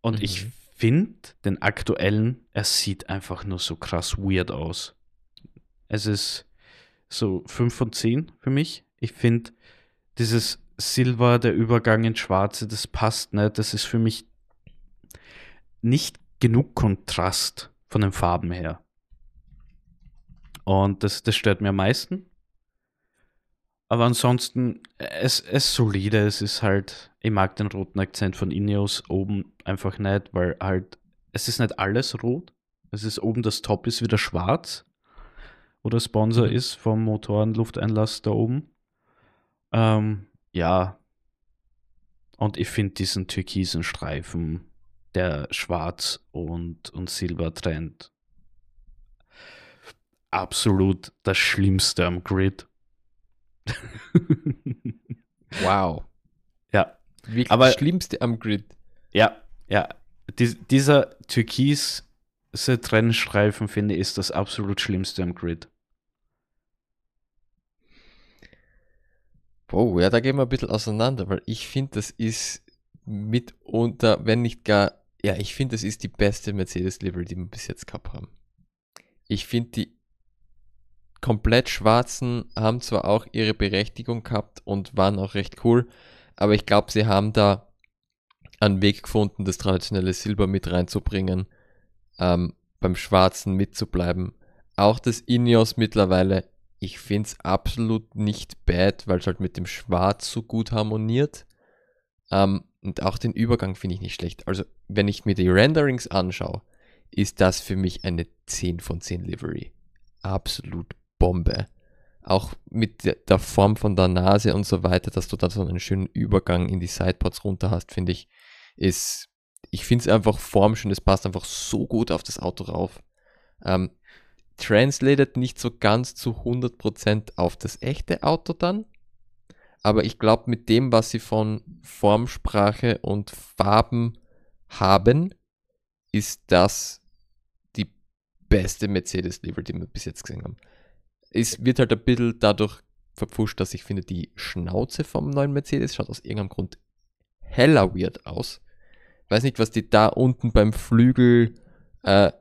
Und mhm. ich finde den aktuellen, er sieht einfach nur so krass weird aus. Es ist so 5 von 10 für mich. Ich finde dieses Silber, der Übergang ins Schwarze, das passt nicht. Das ist für mich nicht genug Kontrast von den Farben her. Und das, das stört mir am meisten. Aber ansonsten, es ist solide. Es ist halt, ich mag den roten Akzent von Ineos oben einfach nicht, weil halt, es ist nicht alles rot. Es ist oben, das Top ist wieder schwarz, wo der Sponsor mhm. ist vom Motorenlufteinlass da oben. Ähm, ja. Und ich finde diesen türkisen Streifen, der schwarz und, und silber trennt, absolut das Schlimmste am Grid wow. Ja. Wirklich Aber, das Schlimmste am Grid. Ja, ja. Dies, dieser türkise Trennstreifen, finde ich, ist das absolut Schlimmste am Grid. Oh, ja, da gehen wir ein bisschen auseinander, weil ich finde, das ist mitunter, wenn nicht gar, ja, ich finde, das ist die beste Mercedes-Livery, die wir bis jetzt gehabt haben. Ich finde die komplett Schwarzen haben zwar auch ihre Berechtigung gehabt und waren auch recht cool, aber ich glaube, sie haben da einen Weg gefunden, das traditionelle Silber mit reinzubringen, ähm, beim Schwarzen mitzubleiben. Auch das Ineos mittlerweile, ich finde es absolut nicht bad, weil es halt mit dem Schwarz so gut harmoniert. Ähm, und auch den Übergang finde ich nicht schlecht. Also, wenn ich mir die Renderings anschaue, ist das für mich eine 10 von 10 Livery. Absolut Bombe. Auch mit der Form von der Nase und so weiter, dass du da so einen schönen Übergang in die Sidepods runter hast, finde ich, ist, ich finde es einfach formschön, es passt einfach so gut auf das Auto rauf. Ähm, translated nicht so ganz zu 100% auf das echte Auto dann, aber ich glaube, mit dem, was sie von Formsprache und Farben haben, ist das die beste Mercedes-Livery, die wir bis jetzt gesehen haben es wird halt ein bisschen dadurch verpfuscht, dass ich finde, die Schnauze vom neuen Mercedes schaut aus irgendeinem Grund heller weird aus. Weiß nicht, was die da unten beim Flügel äh,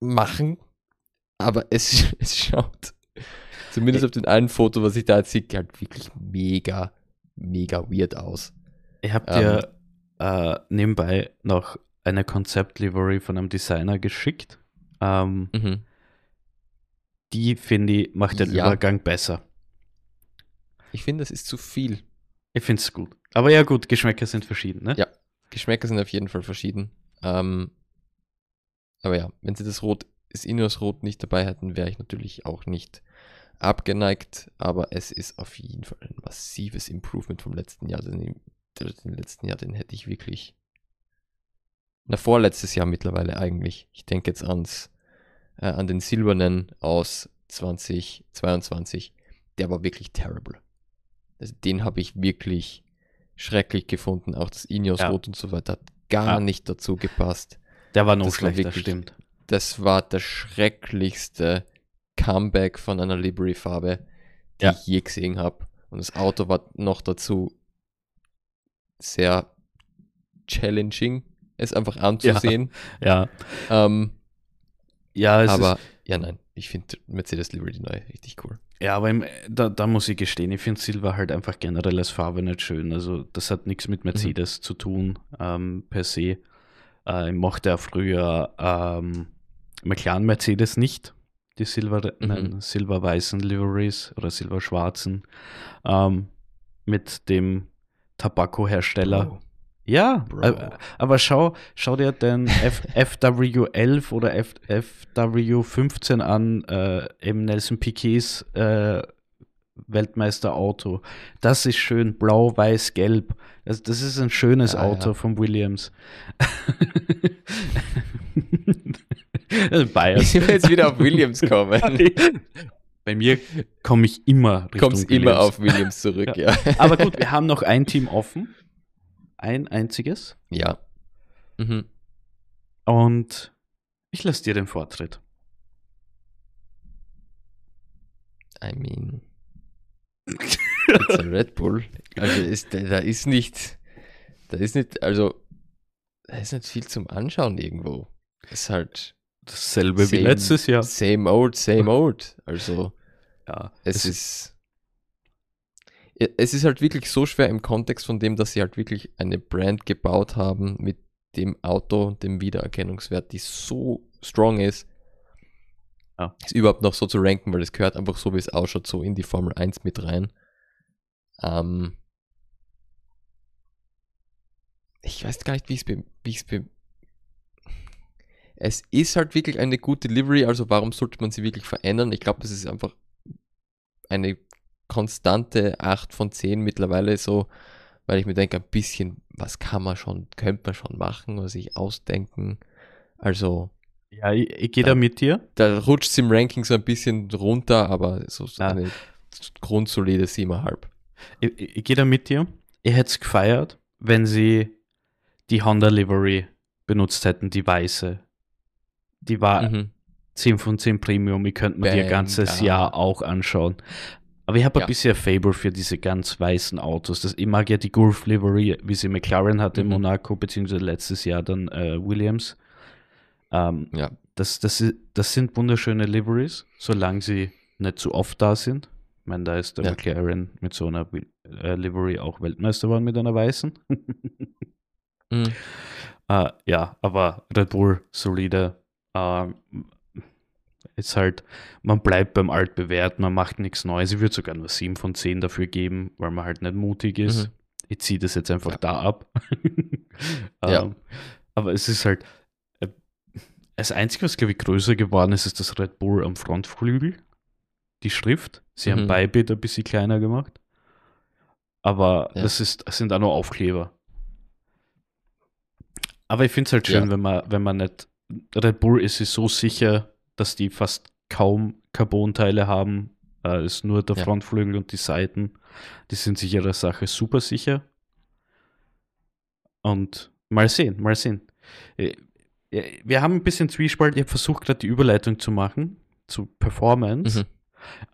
machen, aber es, es schaut zumindest auf dem einen Foto, was ich da jetzt sehe, halt wirklich mega, mega weird aus. Ich habe dir ähm, äh, nebenbei noch eine Konzept-Livery von einem Designer geschickt. Ähm, mhm die, finde ich, macht den ja. Übergang besser. Ich finde, das ist zu viel. Ich finde es gut. Aber ja, gut, Geschmäcker sind verschieden, ne? Ja, Geschmäcker sind auf jeden Fall verschieden. Ähm, aber ja, wenn sie das Rot, das Ineos Rot nicht dabei hätten, wäre ich natürlich auch nicht abgeneigt. Aber es ist auf jeden Fall ein massives Improvement vom letzten Jahr. Den, den letzten Jahr, den hätte ich wirklich. Na, vorletztes Jahr mittlerweile eigentlich. Ich denke jetzt ans äh, an den silbernen aus 2022. Der war wirklich terrible. Also den habe ich wirklich schrecklich gefunden. Auch das Ineos ja. Rot und so weiter hat gar ja. nicht dazu gepasst. Der war noch das schlechter, wirklich, stimmt. Das war das schrecklichste Comeback von einer Livery-Farbe, die ja. ich je gesehen habe. Und das Auto war noch dazu sehr challenging, es einfach anzusehen. Ja. ja. Ähm, ja, es aber, ist, ja, nein, ich finde Mercedes Liberty neu richtig cool. Ja, aber im, da, da muss ich gestehen, ich finde Silber halt einfach generell als Farbe nicht schön. Also, das hat nichts mit Mercedes mhm. zu tun, ähm, per se. Äh, ich mochte auch früher ähm, McLaren Mercedes nicht, die Silber, mhm. silberweißen Liveries oder silberschwarzen, ähm, mit dem Tabakko-Hersteller. Oh. Ja, Bro. aber schau, schau dir den F, FW11 oder F, FW15 an, äh, eben Nelson Piquets äh, Weltmeisterauto. Das ist schön blau, weiß, gelb. Das, das ist ein schönes ja, Auto ja. von Williams. Bias. Ich will jetzt wieder auf Williams kommen. Bei mir komme ich immer Richtung Kommst Williams. immer auf Williams zurück, ja. ja. Aber gut, wir haben noch ein Team offen. Ein einziges. Ja. Mhm. Und ich lasse dir den Vortritt. I mean. Red Bull. Also ist, da ist nicht, da ist nicht, also da ist nicht viel zum Anschauen irgendwo. Es ist halt dasselbe same, wie letztes Jahr. Same old, same old. Also ja, es, es ist es ist halt wirklich so schwer im Kontext von dem, dass sie halt wirklich eine Brand gebaut haben mit dem Auto, dem Wiedererkennungswert, die so strong ist, ja. ist überhaupt noch so zu ranken, weil es gehört einfach so, wie es ausschaut, so in die Formel 1 mit rein. Ähm ich weiß gar nicht, wie ich es wie ich's es ist halt wirklich eine gute Delivery, also warum sollte man sie wirklich verändern? Ich glaube, es ist einfach eine konstante 8 von 10 mittlerweile so, weil ich mir denke, ein bisschen, was kann man schon, könnte man schon machen oder sich ausdenken. Also. Ja, ich, ich gehe da, mit dir. Da rutscht es im Ranking so ein bisschen runter, aber so, so eine grundsolide 7,5. Ich, ich, ich gehe da mit dir. Ich hätte es gefeiert, wenn sie die Honda Livery benutzt hätten, die weiße. Die war mhm. 10 von 10 Premium. Ich könnte mir die ganzes ja. Jahr auch anschauen. Aber ich habe ja. ein bisschen Favor für diese ganz weißen Autos. Das, ich mag ja die Gulf Livery, wie sie McLaren hatte mhm. in Monaco, beziehungsweise letztes Jahr dann äh, Williams. Ähm, ja. Das, das, das sind wunderschöne Liveries, solange sie nicht zu oft da sind. Ich meine, da ist der ja. McLaren mit so einer äh, Livery auch Weltmeister geworden mit einer weißen. mhm. äh, ja, aber Red Bull solide. Ähm, ist halt, man bleibt beim Altbewährt, man macht nichts Neues. Ich würde sogar nur 7 von 10 dafür geben, weil man halt nicht mutig ist. Mhm. Ich ziehe das jetzt einfach ja. da ab. ja. Ähm, aber es ist halt, äh, das Einzige, was glaube ich größer geworden ist, ist das Red Bull am Frontflügel. Die Schrift. Sie mhm. haben Bybit ein bisschen kleiner gemacht. Aber ja. das, ist, das sind auch nur Aufkleber. Aber ich finde es halt schön, ja. wenn man, wenn man nicht. Red Bull ist sich so sicher, dass die fast kaum Carbon-Teile haben. Äh, ist nur der ja. Frontflügel und die Seiten. Die sind sich ihrer Sache super sicher. Und mal sehen, mal sehen. Wir haben ein bisschen Zwiespalt. Ich habe versucht, gerade die Überleitung zu machen zu Performance. Mhm.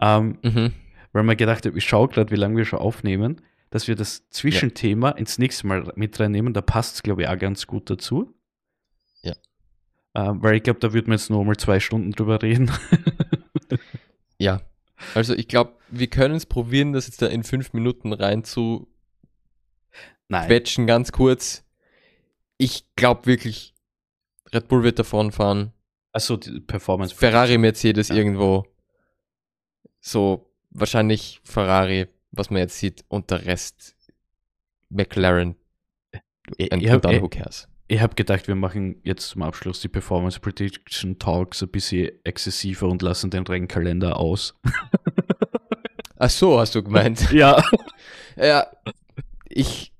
Ähm, mhm. Weil man gedacht hat, ich schaue gerade, wie lange wir schon aufnehmen, dass wir das Zwischenthema ja. ins nächste Mal mit reinnehmen. Da passt es, glaube ich, auch ganz gut dazu. Ähm, weil ich glaube, da würden wir jetzt nur mal zwei Stunden drüber reden. ja, also ich glaube, wir können es probieren, das jetzt da in fünf Minuten rein zu Nein. quetschen, ganz kurz. Ich glaube wirklich, Red Bull wird davon fahren. Achso, die Performance. Ferrari, Mercedes ja. irgendwo. So, wahrscheinlich Ferrari, was man jetzt sieht, und der Rest McLaren. Ich, und, ich hab, dann, who cares? Ich habe gedacht, wir machen jetzt zum Abschluss die Performance Prediction Talks ein bisschen exzessiver und lassen den Rennkalender aus. Ach so, hast du gemeint. ja. ja. Ich,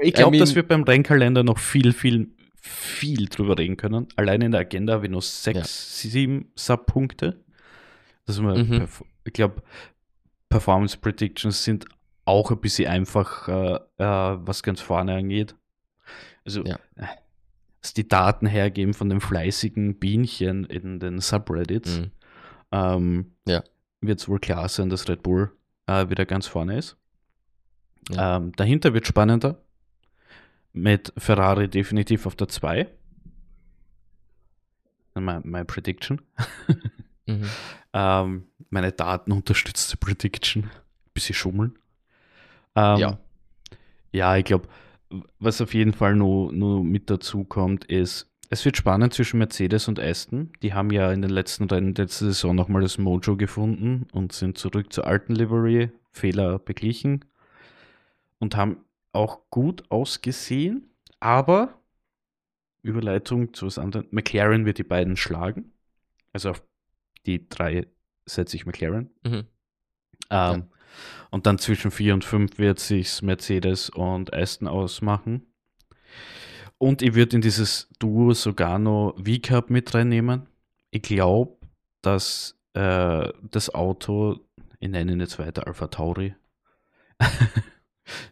ich glaube, dass wir beim Rennkalender noch viel, viel, viel drüber reden können. Allein in der Agenda habe ich noch sechs, ja. sieben Subpunkte. Also mhm. ich glaube, Performance Predictions sind auch ein bisschen einfach, äh, äh, was ganz vorne angeht. Also, ja. was die Daten hergeben von den fleißigen Bienchen in den Subreddits, mhm. ähm, ja. wird es wohl klar sein, dass Red Bull äh, wieder ganz vorne ist. Ja. Ähm, dahinter wird spannender. Mit Ferrari definitiv auf der 2. My, my Prediction. mhm. ähm, meine Daten unterstützte Prediction. Bisschen schummeln. Ähm, ja. Ja, ich glaube, was auf jeden Fall nur, nur mit dazu kommt, ist, es wird spannend zwischen Mercedes und Aston. Die haben ja in den letzten Rennen letzte Saison nochmal das Mojo gefunden und sind zurück zur alten Livery, Fehler beglichen und haben auch gut ausgesehen, aber Überleitung zu was anderem. McLaren wird die beiden schlagen. Also auf die drei setze ich McLaren. Mhm. Ähm, ja. Und dann zwischen 4 und 5 wird sich Mercedes und Aston ausmachen. Und ich würde in dieses Duo sogar noch V-Cup mit reinnehmen. Ich glaube, dass äh, das Auto, ich nenne jetzt weiter Alpha Tauri,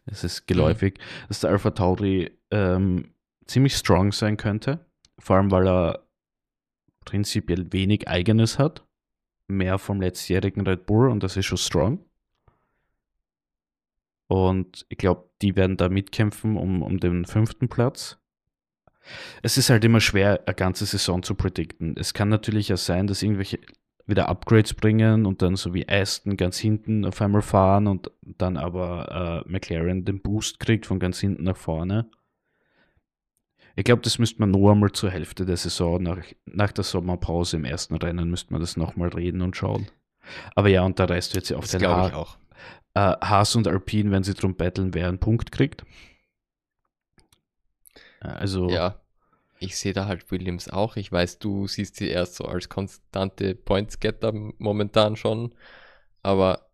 es ist geläufig, mhm. dass der Alpha Tauri ähm, ziemlich strong sein könnte. Vor allem, weil er prinzipiell wenig eigenes hat. Mehr vom letztjährigen Red Bull und das ist schon strong. Und ich glaube, die werden da mitkämpfen um, um den fünften Platz. Es ist halt immer schwer, eine ganze Saison zu predikten. Es kann natürlich auch sein, dass irgendwelche wieder Upgrades bringen und dann so wie Aston ganz hinten auf einmal fahren und dann aber äh, McLaren den Boost kriegt von ganz hinten nach vorne. Ich glaube, das müsste man nur einmal zur Hälfte der Saison, nach, nach der Sommerpause im ersten Rennen, müsste man das nochmal reden und schauen. Aber ja, und der Rest wird sie auf den ha ich auch. Äh, Haas und Alpine, wenn sie drum betteln, wer einen Punkt kriegt. Also. Ja, ich sehe da halt Williams auch. Ich weiß, du siehst sie erst so als konstante Points-Getter momentan schon. Aber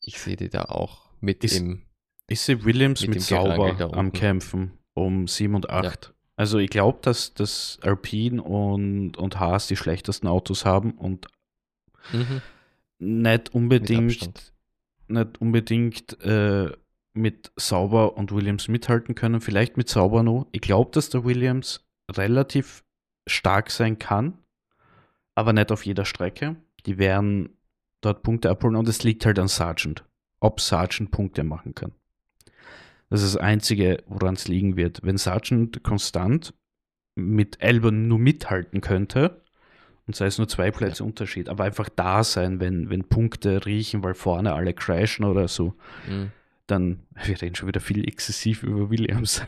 ich sehe die da auch mit ist, im. Ich sehe Williams mit, mit Sauber am Kämpfen um 7 und 8. Ja. Also ich glaube, dass, dass Alpine und, und Haas die schlechtesten Autos haben und mhm. nicht unbedingt, nicht unbedingt äh, mit Sauber und Williams mithalten können. Vielleicht mit Sauber noch. Ich glaube, dass der Williams relativ stark sein kann, aber nicht auf jeder Strecke. Die werden dort Punkte abholen und es liegt halt an Sargent, ob Sargent Punkte machen kann. Das ist das Einzige, woran es liegen wird. Wenn Sargent konstant mit Albon nur mithalten könnte, und sei es nur zwei Plätze. Unterschied, aber einfach da sein, wenn, wenn Punkte riechen, weil vorne alle crashen oder so, mhm. dann, wir reden schon wieder viel exzessiv über Williams,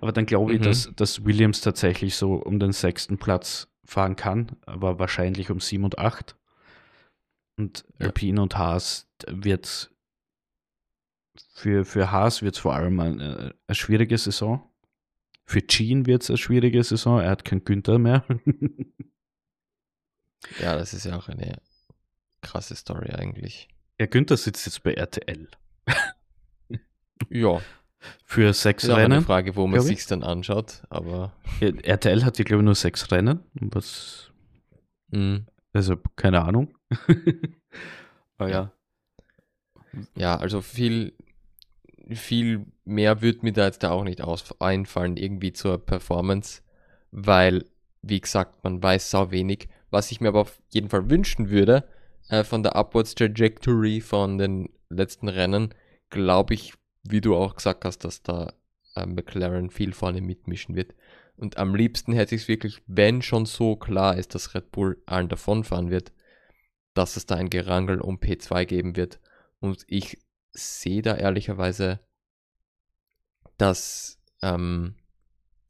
aber dann glaube ich, mhm. dass, dass Williams tatsächlich so um den sechsten Platz fahren kann, aber wahrscheinlich um sieben und acht. Und ja. Alpine und Haas wird für, für Haas wird es vor allem eine, eine, schwierige Saison. Für Jean wird es eine schwierige Saison. Er hat keinen Günther mehr. ja, das ist ja auch eine krasse Story eigentlich. Ja, Günther sitzt jetzt bei RTL. ja. Für sechs ist Rennen. Eine Frage, wo man sich dann anschaut, aber. RTL hat ja, glaube ich, nur sechs Rennen. Was. Mhm. Also, keine Ahnung. aber ja. Ja, also viel, viel mehr würde mir da jetzt da auch nicht aus einfallen, irgendwie zur Performance, weil, wie gesagt, man weiß sau wenig. Was ich mir aber auf jeden Fall wünschen würde, äh, von der Upwards Trajectory von den letzten Rennen, glaube ich, wie du auch gesagt hast, dass da äh, McLaren viel vorne mitmischen wird. Und am liebsten hätte ich es wirklich, wenn schon so klar ist, dass Red Bull allen davonfahren wird, dass es da ein Gerangel um P2 geben wird. Und ich sehe da ehrlicherweise, dass ähm,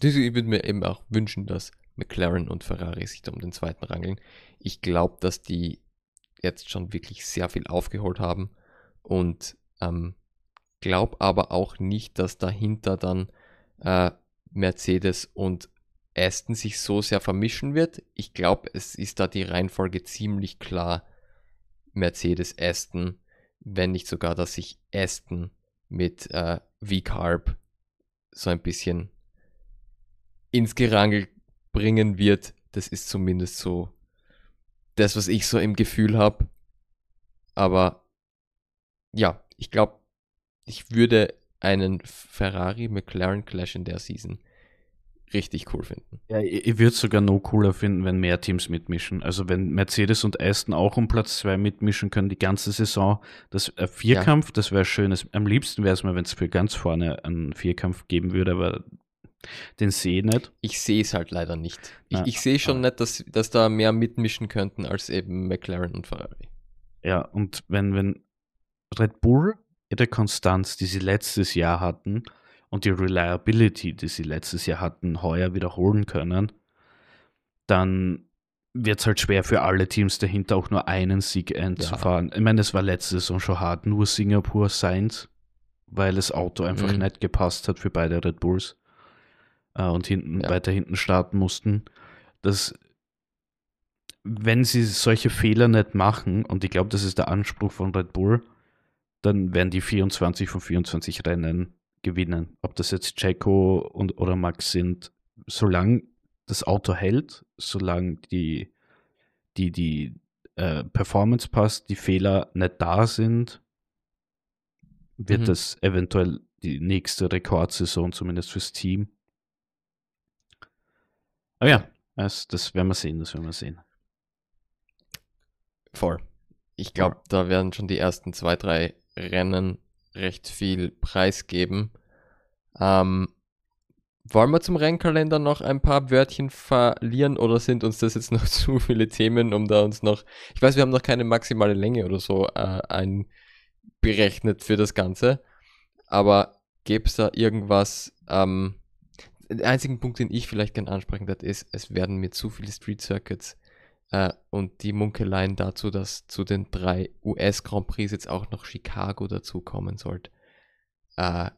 ich würde mir eben auch wünschen, dass McLaren und Ferrari sich da um den zweiten rangeln. Ich glaube, dass die jetzt schon wirklich sehr viel aufgeholt haben und ähm, glaube aber auch nicht, dass dahinter dann äh, Mercedes und Aston sich so sehr vermischen wird. Ich glaube, es ist da die Reihenfolge ziemlich klar. Mercedes, Aston, wenn nicht sogar, dass sich Aston mit äh, V-Carb so ein bisschen ins Gerangel bringen wird. Das ist zumindest so das, was ich so im Gefühl habe. Aber ja, ich glaube, ich würde einen Ferrari-McLaren Clash in der Season richtig cool finden. Ja, ich, ich würde es sogar noch cooler finden, wenn mehr Teams mitmischen. Also wenn Mercedes und Aston auch um Platz 2 mitmischen können die ganze Saison. Das äh, Vierkampf, ja. das wäre schön. Am liebsten wäre es mal, wenn es für ganz vorne einen Vierkampf geben würde, aber den sehe ich nicht. Ich sehe es halt leider nicht. Ich, ich sehe schon ah. nicht, dass, dass da mehr mitmischen könnten als eben McLaren und Ferrari. Ja, und wenn, wenn Red Bull ihre Konstanz, die sie letztes Jahr hatten, und die Reliability, die sie letztes Jahr hatten, heuer wiederholen können, dann wird es halt schwer für alle Teams dahinter auch nur einen Sieg einzufahren. Ja. Ich meine, es war letzte Saison schon hart, nur Singapur, Sainz weil das Auto einfach mhm. nicht gepasst hat für beide Red Bulls äh, und hinten ja. weiter hinten starten mussten. Das, wenn sie solche Fehler nicht machen, und ich glaube, das ist der Anspruch von Red Bull, dann werden die 24 von 24 Rennen gewinnen. Ob das jetzt Checo und oder Max sind, solange das Auto hält, solange die, die, die äh, Performance passt, die Fehler nicht da sind, wird mhm. das eventuell die nächste Rekordsaison, zumindest fürs Team. Aber ja, das, das werden wir sehen, das werden wir sehen. Voll. Ich glaube, da werden schon die ersten zwei, drei Rennen recht viel preisgeben. Ähm, wollen wir zum Rennkalender noch ein paar Wörtchen verlieren oder sind uns das jetzt noch zu viele Themen, um da uns noch. Ich weiß, wir haben noch keine maximale Länge oder so äh, einberechnet für das Ganze. Aber gäbe es da irgendwas? Ähm, der einzige Punkt, den ich vielleicht gerne ansprechen werde, ist, es werden mir zu viele Street Circuits äh, und die Munkeleien dazu, dass zu den drei US Grand Prix jetzt auch noch Chicago dazukommen sollte, äh,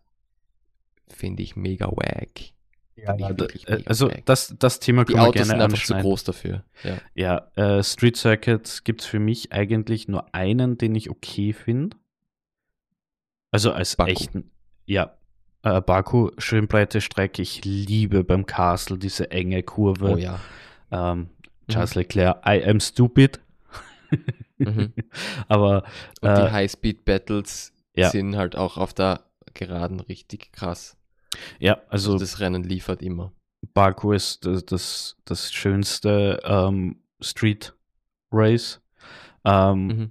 finde ich mega wack. Ja, äh, also das, das Thema die Autos gerne sind einfach zu groß dafür. Ja, ja äh, Street Circuits gibt es für mich eigentlich nur einen, den ich okay finde. Also als Baku. echten, ja, äh, Baku, schön breite Strecke. Ich liebe beim Castle diese enge Kurve. Oh ja. Ähm, Charles mhm. Leclerc, I am stupid. mhm. Aber Und äh, die High-Speed-Battles ja. sind halt auch auf der Geraden richtig krass. Ja, also, also das Rennen liefert immer. Baku ist das, das, das schönste ähm, Street Race. Ähm, mhm.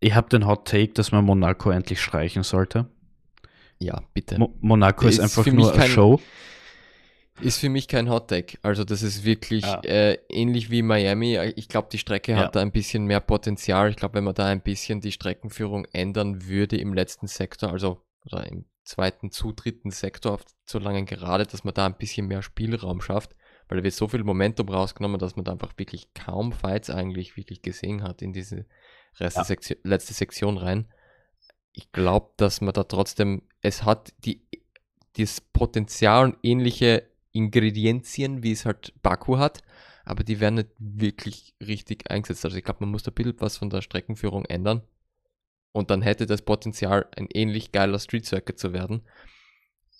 Ich habe den Hot Take, dass man Monaco endlich streichen sollte. Ja, bitte. Mo Monaco ist, ist einfach nur eine Show. Ist für mich kein Hot-Tag. Also das ist wirklich ja. äh, ähnlich wie Miami. Ich glaube, die Strecke ja. hat da ein bisschen mehr Potenzial. Ich glaube, wenn man da ein bisschen die Streckenführung ändern würde im letzten Sektor, also oder im zweiten zu dritten Sektor auf zur langen Gerade, dass man da ein bisschen mehr Spielraum schafft, weil da wird so viel Momentum rausgenommen, dass man da einfach wirklich kaum Fights eigentlich wirklich gesehen hat in diese ja. Sektion, letzte Sektion rein. Ich glaube, dass man da trotzdem, es hat die, das Potenzial und ähnliche Ingredienzien, wie es halt Baku hat, aber die werden nicht wirklich richtig eingesetzt. Also ich glaube, man muss da ein bisschen was von der Streckenführung ändern. Und dann hätte das Potenzial, ein ähnlich geiler Street Circuit zu werden.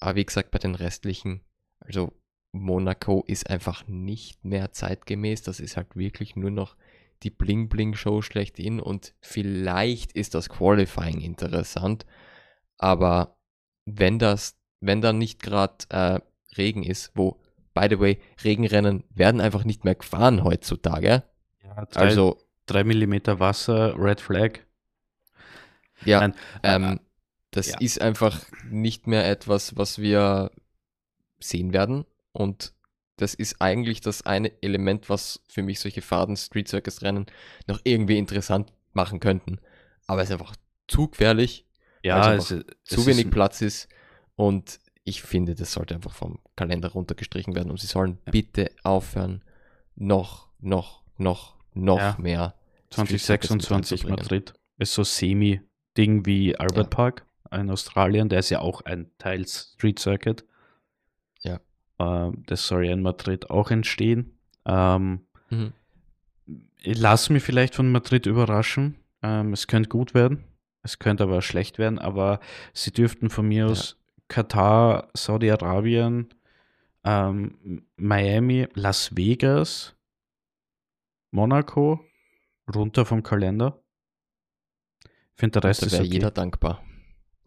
Aber wie gesagt, bei den restlichen, also Monaco ist einfach nicht mehr zeitgemäß. Das ist halt wirklich nur noch die Bling-Bling-Show schlechthin. Und vielleicht ist das Qualifying interessant. Aber wenn das, wenn da nicht gerade äh, Regen ist, wo, by the way, Regenrennen werden einfach nicht mehr gefahren heutzutage. Ja, drei, also 3 mm Wasser, Red Flag. Ja, Nein, ähm, äh, das ja. ist einfach nicht mehr etwas, was wir sehen werden. Und das ist eigentlich das eine Element, was für mich solche Faden Street Circus Rennen noch irgendwie interessant machen könnten. Aber es ist einfach zu gefährlich, ja, es, es zu wenig Platz ist und ich finde, das sollte einfach vom Kalender runtergestrichen werden und sie sollen ja. bitte aufhören, noch, noch, noch, noch ja. mehr. 2026 Madrid ist so semi-Ding wie Albert ja. Park in Australien, der ist ja auch ein Teil Street Circuit. Ja. Ähm, das soll ja in Madrid auch entstehen. Ähm, mhm. Ich lasse mich vielleicht von Madrid überraschen. Ähm, es könnte gut werden, es könnte aber schlecht werden, aber sie dürften von mir aus Katar, Saudi-Arabien, ähm, Miami, Las Vegas, Monaco, runter vom Kalender. Ich finde, der Rest da ist okay. jeder dankbar.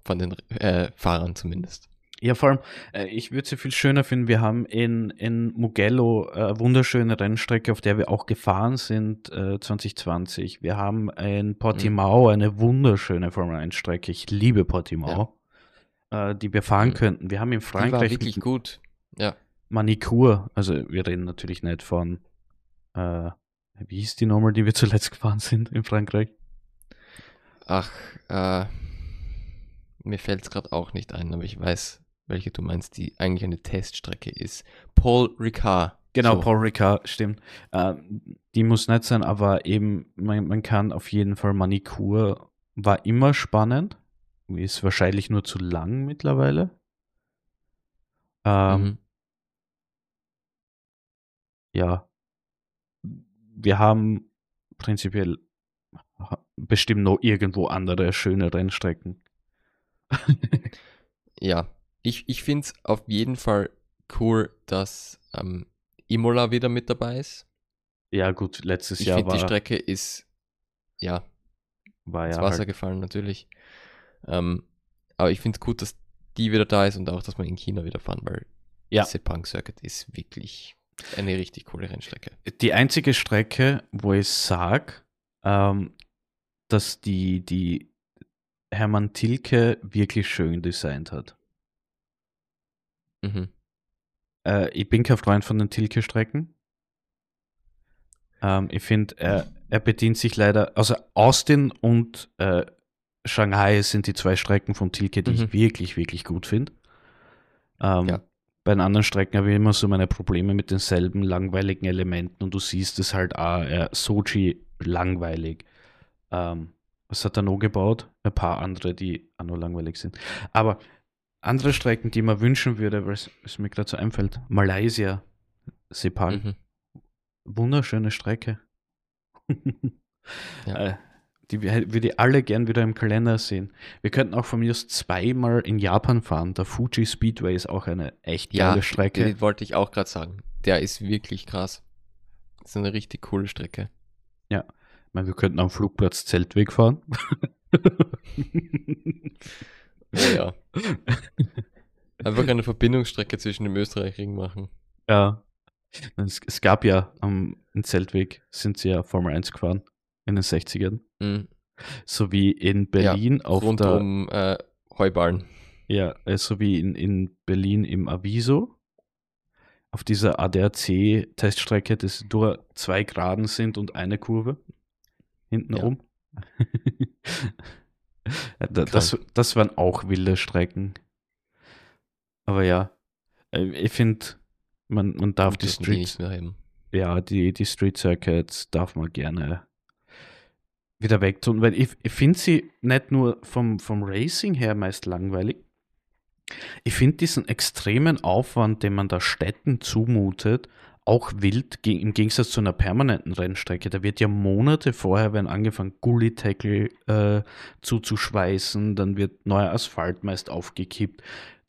Von den äh, Fahrern zumindest. Ja, vor allem, äh, ich würde es ja viel schöner finden, wir haben in, in Mugello äh, eine wunderschöne Rennstrecke, auf der wir auch gefahren sind äh, 2020. Wir haben in Portimao mhm. eine wunderschöne Formel 1 Strecke. Ich liebe Portimao. Ja äh, die wir fahren mhm. könnten. Wir haben in Frankreich. Die war wirklich gut. Ja. Manikur, also wir reden natürlich nicht von, äh, wie hieß die nochmal, die wir zuletzt gefahren sind in Frankreich? Ach, äh, mir fällt es gerade auch nicht ein, aber ich weiß, welche du meinst, die eigentlich eine Teststrecke ist. Paul Ricard. Genau, so. Paul Ricard, stimmt. Äh, die muss nicht sein, aber eben, man, man kann auf jeden Fall Manikur war immer spannend ist wahrscheinlich nur zu lang mittlerweile. Ähm, mhm. Ja. Wir haben prinzipiell bestimmt noch irgendwo andere schöne Rennstrecken. ja, ich, ich finde es auf jeden Fall cool, dass ähm, Imola wieder mit dabei ist. Ja, gut, letztes ich Jahr war. Die Strecke ist, ja, war ins ja Wasser halt. gefallen, natürlich. Ähm, aber ich finde es gut, dass die wieder da ist und auch, dass wir in China wieder fahren, weil ja. Sepang Circuit ist wirklich eine richtig coole Rennstrecke. Die einzige Strecke, wo ich sage, ähm, dass die, die Hermann Tilke wirklich schön designt hat. Mhm. Äh, ich bin kein Freund von den Tilke-Strecken. Ähm, ich finde, er, er bedient sich leider, also Austin und äh, Shanghai sind die zwei Strecken von Tilke, die mhm. ich wirklich, wirklich gut finde. Ähm, ja. Bei den anderen Strecken habe ich immer so meine Probleme mit denselben langweiligen Elementen und du siehst es halt auch, äh, Sochi langweilig. Ähm, was hat er noch gebaut? Ein paar andere, die auch noch langweilig sind. Aber andere Strecken, die man wünschen würde, weil es mir gerade so einfällt, Malaysia, Sepang. Mhm. Wunderschöne Strecke. ja. Die würde ich alle gern wieder im Kalender sehen. Wir könnten auch von mir aus zweimal in Japan fahren. Der Fuji Speedway ist auch eine echt geile ja, Strecke. Ja, wollte ich auch gerade sagen. Der ist wirklich krass. Das ist eine richtig coole Strecke. Ja. Ich meine, wir könnten am Flugplatz Zeltweg fahren. ja. Einfach eine Verbindungsstrecke zwischen dem Österreich-Ring machen. Ja. Es, es, gab ja am um, Zeltweg, sind sie ja Formel 1 gefahren in den 60ern. Mhm. So wie in Berlin ja, auf rund der, um äh, Heuballen. Ja, äh, so wie in, in Berlin im Aviso. Auf dieser ADAC-Teststrecke, das nur zwei Graden sind und eine Kurve hinten ja. rum. das, das waren auch wilde Strecken. Aber ja, äh, ich finde, man, man darf die Street, ja, die, die Street Circuits darf man gerne wieder wegtun, weil ich, ich finde sie nicht nur vom, vom Racing her meist langweilig. Ich finde diesen extremen Aufwand, den man da Städten zumutet, auch wild im Gegensatz zu einer permanenten Rennstrecke. Da wird ja Monate vorher werden angefangen, Gully-Tackle äh, zuzuschweißen, dann wird neuer Asphalt meist aufgekippt.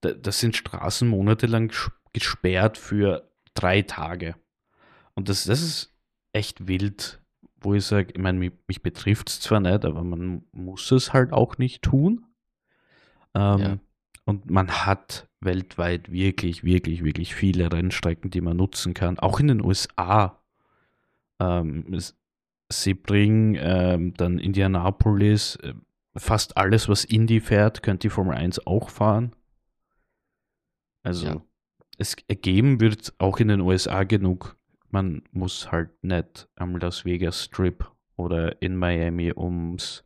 Da, das sind Straßen monatelang gesperrt für drei Tage. Und das, das ist echt wild wo ich sage, ich meine, mich, mich betrifft es zwar nicht, aber man muss es halt auch nicht tun. Ähm, ja. Und man hat weltweit wirklich, wirklich, wirklich viele Rennstrecken, die man nutzen kann. Auch in den USA. Ähm, Sebring, ähm, dann Indianapolis, äh, fast alles, was Indy fährt, könnte die Formel 1 auch fahren. Also ja. es ergeben wird auch in den USA genug man muss halt nicht am Las Vegas Strip oder in Miami ums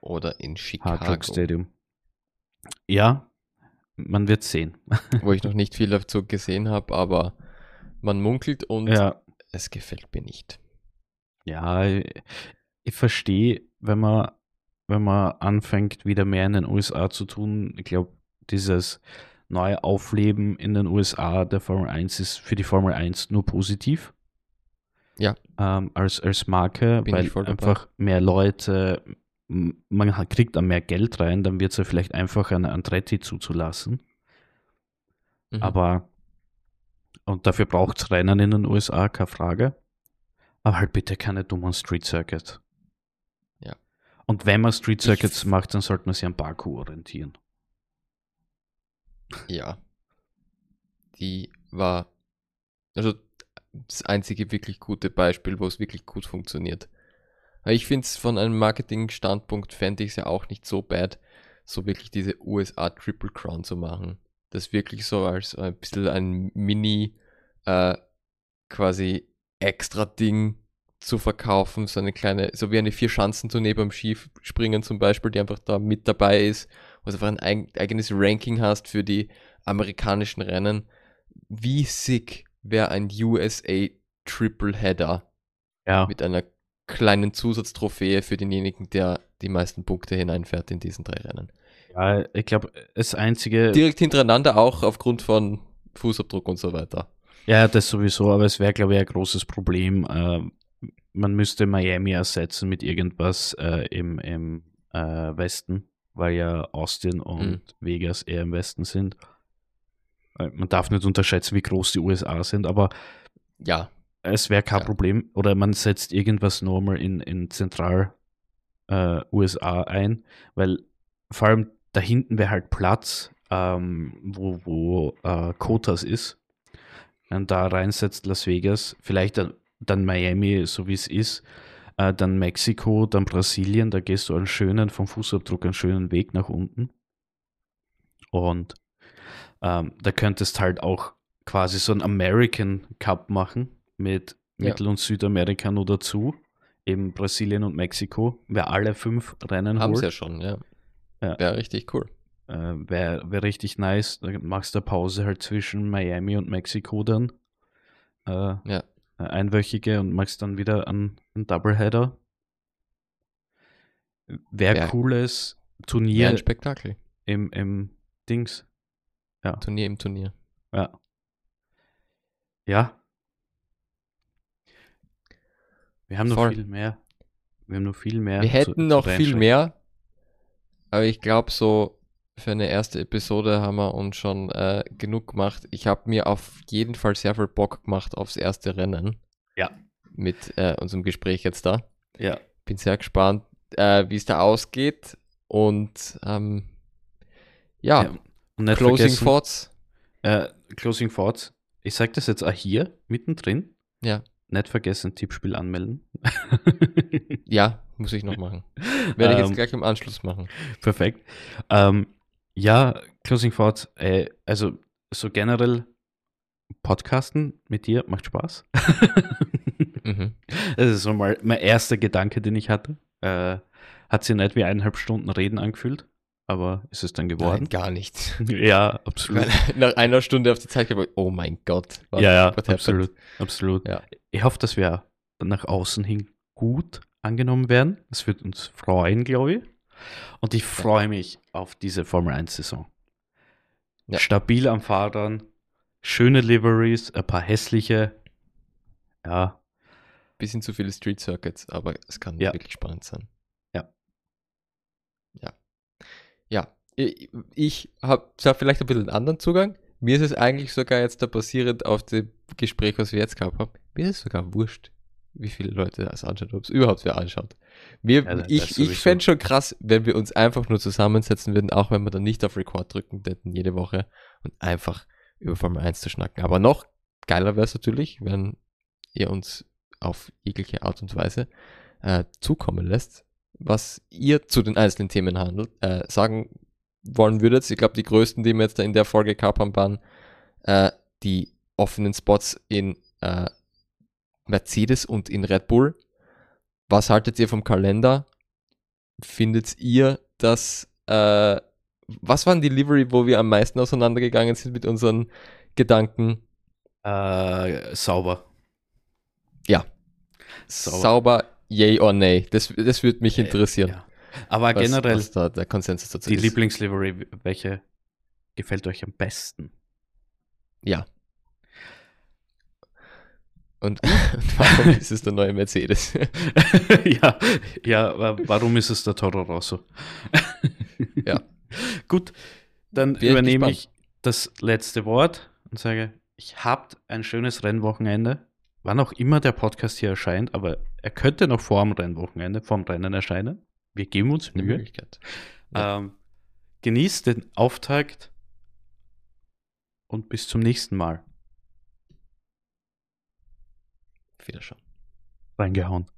oder in Chicago Hard Rock Stadium. Ja, man wird sehen. Wo ich noch nicht viel dazu gesehen habe, aber man munkelt und ja. es gefällt mir nicht. Ja, ich, ich verstehe, wenn man, wenn man anfängt, wieder mehr in den USA zu tun. Ich glaube, dieses neue Aufleben in den USA der Formel 1 ist für die Formel 1 nur positiv. Ja. Ähm, als, als Marke, Bin weil einfach mehr Leute, man kriegt dann mehr Geld rein, dann wird es ja vielleicht einfacher, eine Andretti zuzulassen. Mhm. Aber, und dafür braucht es Rennen in den USA, keine Frage. Aber halt bitte keine dummen Street Circuits. Ja. Und wenn man Street Circuits ich macht, dann sollte man sich an Baku orientieren. Ja. Die war, also das einzige wirklich gute Beispiel, wo es wirklich gut funktioniert. Ich finde es von einem Marketing-Standpunkt fände ich es ja auch nicht so bad, so wirklich diese USA Triple Crown zu machen. Das wirklich so als ein bisschen ein Mini äh, quasi extra Ding zu verkaufen, so eine kleine, so wie eine Vier-Schanzen-Tournee beim Skispringen zum Beispiel, die einfach da mit dabei ist, wo du einfach ein eigenes Ranking hast für die amerikanischen Rennen. Wie sick wäre ein USA Triple Header. Ja. Mit einer kleinen Zusatztrophäe für denjenigen, der die meisten Punkte hineinfährt in diesen drei Rennen. Ja, ich glaube, das einzige. Direkt hintereinander auch aufgrund von Fußabdruck und so weiter. Ja, das sowieso, aber es wäre, glaube ich, ein großes Problem. Äh, man müsste Miami ersetzen mit irgendwas äh, im, im äh, Westen, weil ja Austin und mhm. Vegas eher im Westen sind. Äh, man darf nicht unterschätzen, wie groß die USA sind, aber ja, es wäre kein ja. Problem. Oder man setzt irgendwas normal in, in Zentral äh, USA ein, weil vor allem da hinten wäre halt Platz, ähm, wo, wo äh, Kotas ist. Und da reinsetzt Las Vegas, vielleicht dann, dann Miami, so wie es ist, äh, dann Mexiko, dann Brasilien, da gehst du einen schönen, vom Fußabdruck einen schönen Weg nach unten. Und ähm, da könntest halt auch quasi so einen American Cup machen mit Mittel- und Südamerika nur dazu. Eben Brasilien und Mexiko. Wer alle fünf Rennen Haben sie ja schon, ja. ja. Wäre richtig cool. Äh, Wäre wär richtig nice. Da machst du Pause halt zwischen Miami und Mexiko dann. Äh, ja. Einwöchige und machst dann wieder einen, einen Doubleheader. Wäre ja. cooles Turnier. ein Spektakel. Im, im Dings. Ja. Turnier im Turnier. Ja. Ja. Wir haben noch Voll. viel mehr. Wir haben noch viel mehr. Wir hätten noch viel mehr. Aber ich glaube, so für eine erste Episode haben wir uns schon äh, genug gemacht. Ich habe mir auf jeden Fall sehr viel Bock gemacht aufs erste Rennen. Ja. Mit äh, unserem Gespräch jetzt da. Ja. Bin sehr gespannt, äh, wie es da ausgeht. Und ähm, ja, ja. Und Closing Thoughts. Äh, Closing Thoughts. Ich sage das jetzt auch hier, mittendrin. Ja. Nicht vergessen, Tippspiel anmelden. ja, muss ich noch machen. Werde ich jetzt ähm, gleich im Anschluss machen. Perfekt. Ähm, ja, Closing Thoughts. Äh, also so generell Podcasten mit dir macht Spaß. mhm. Das ist so mal mein erster Gedanke, den ich hatte. Äh, hat sich nicht wie eineinhalb Stunden Reden angefühlt aber ist es dann geworden? Nein, gar nicht. ja, absolut. Nach einer Stunde auf die Zeit gebracht, oh mein Gott. ja, ja, absolut. Absolut. Ja. Ich hoffe, dass wir nach außen hin gut angenommen werden. Das wird uns freuen, glaube ich. Und ich freue mich auf diese Formel 1-Saison. Ja. Stabil am Fahrern, schöne Liveries, ein paar hässliche. Ja. Bisschen zu viele Street Circuits, aber es kann ja. wirklich spannend sein. Ja, ich habe zwar vielleicht ein bisschen einen anderen Zugang. Mir ist es eigentlich sogar jetzt da basierend auf dem Gespräch, was wir jetzt gehabt haben, mir ist es sogar wurscht, wie viele Leute das anschauen, ob es überhaupt wer anschaut. Mir, ja, ich ich fände schon krass, wenn wir uns einfach nur zusammensetzen würden, auch wenn wir dann nicht auf Record drücken hätten jede Woche und einfach über Formel 1 zu schnacken. Aber noch geiler wäre es natürlich, wenn ihr uns auf jegliche Art und Weise äh, zukommen lässt, was ihr zu den einzelnen Themen handelt, äh, sagen wollen würdet. Ich glaube, die größten, die wir jetzt da in der Folge gehabt haben, waren äh, die offenen Spots in äh, Mercedes und in Red Bull. Was haltet ihr vom Kalender? Findet ihr, dass äh, was waren die Livery, wo wir am meisten auseinandergegangen sind mit unseren Gedanken? Äh, sauber. Ja. Sauber. sauber yay or nay? Das, das würde mich interessieren. Ja. Aber was, generell, was da der Konsensus dazu die ist. Lieblingslivery, welche gefällt euch am besten? Ja. Und, und warum ist es der neue Mercedes? ja, ja, warum ist es der Toro Rosso? ja. Gut, dann Bin übernehme ich das letzte Wort und sage, ich habt ein schönes Rennwochenende wann auch immer der Podcast hier erscheint, aber er könnte noch vor dem Rennwochenende, vor dem Rennen erscheinen. Wir geben uns Mühe. Möglichkeit. Ja. Ähm, genießt den Auftakt und bis zum nächsten Mal. Wiederschauen. Reingehauen.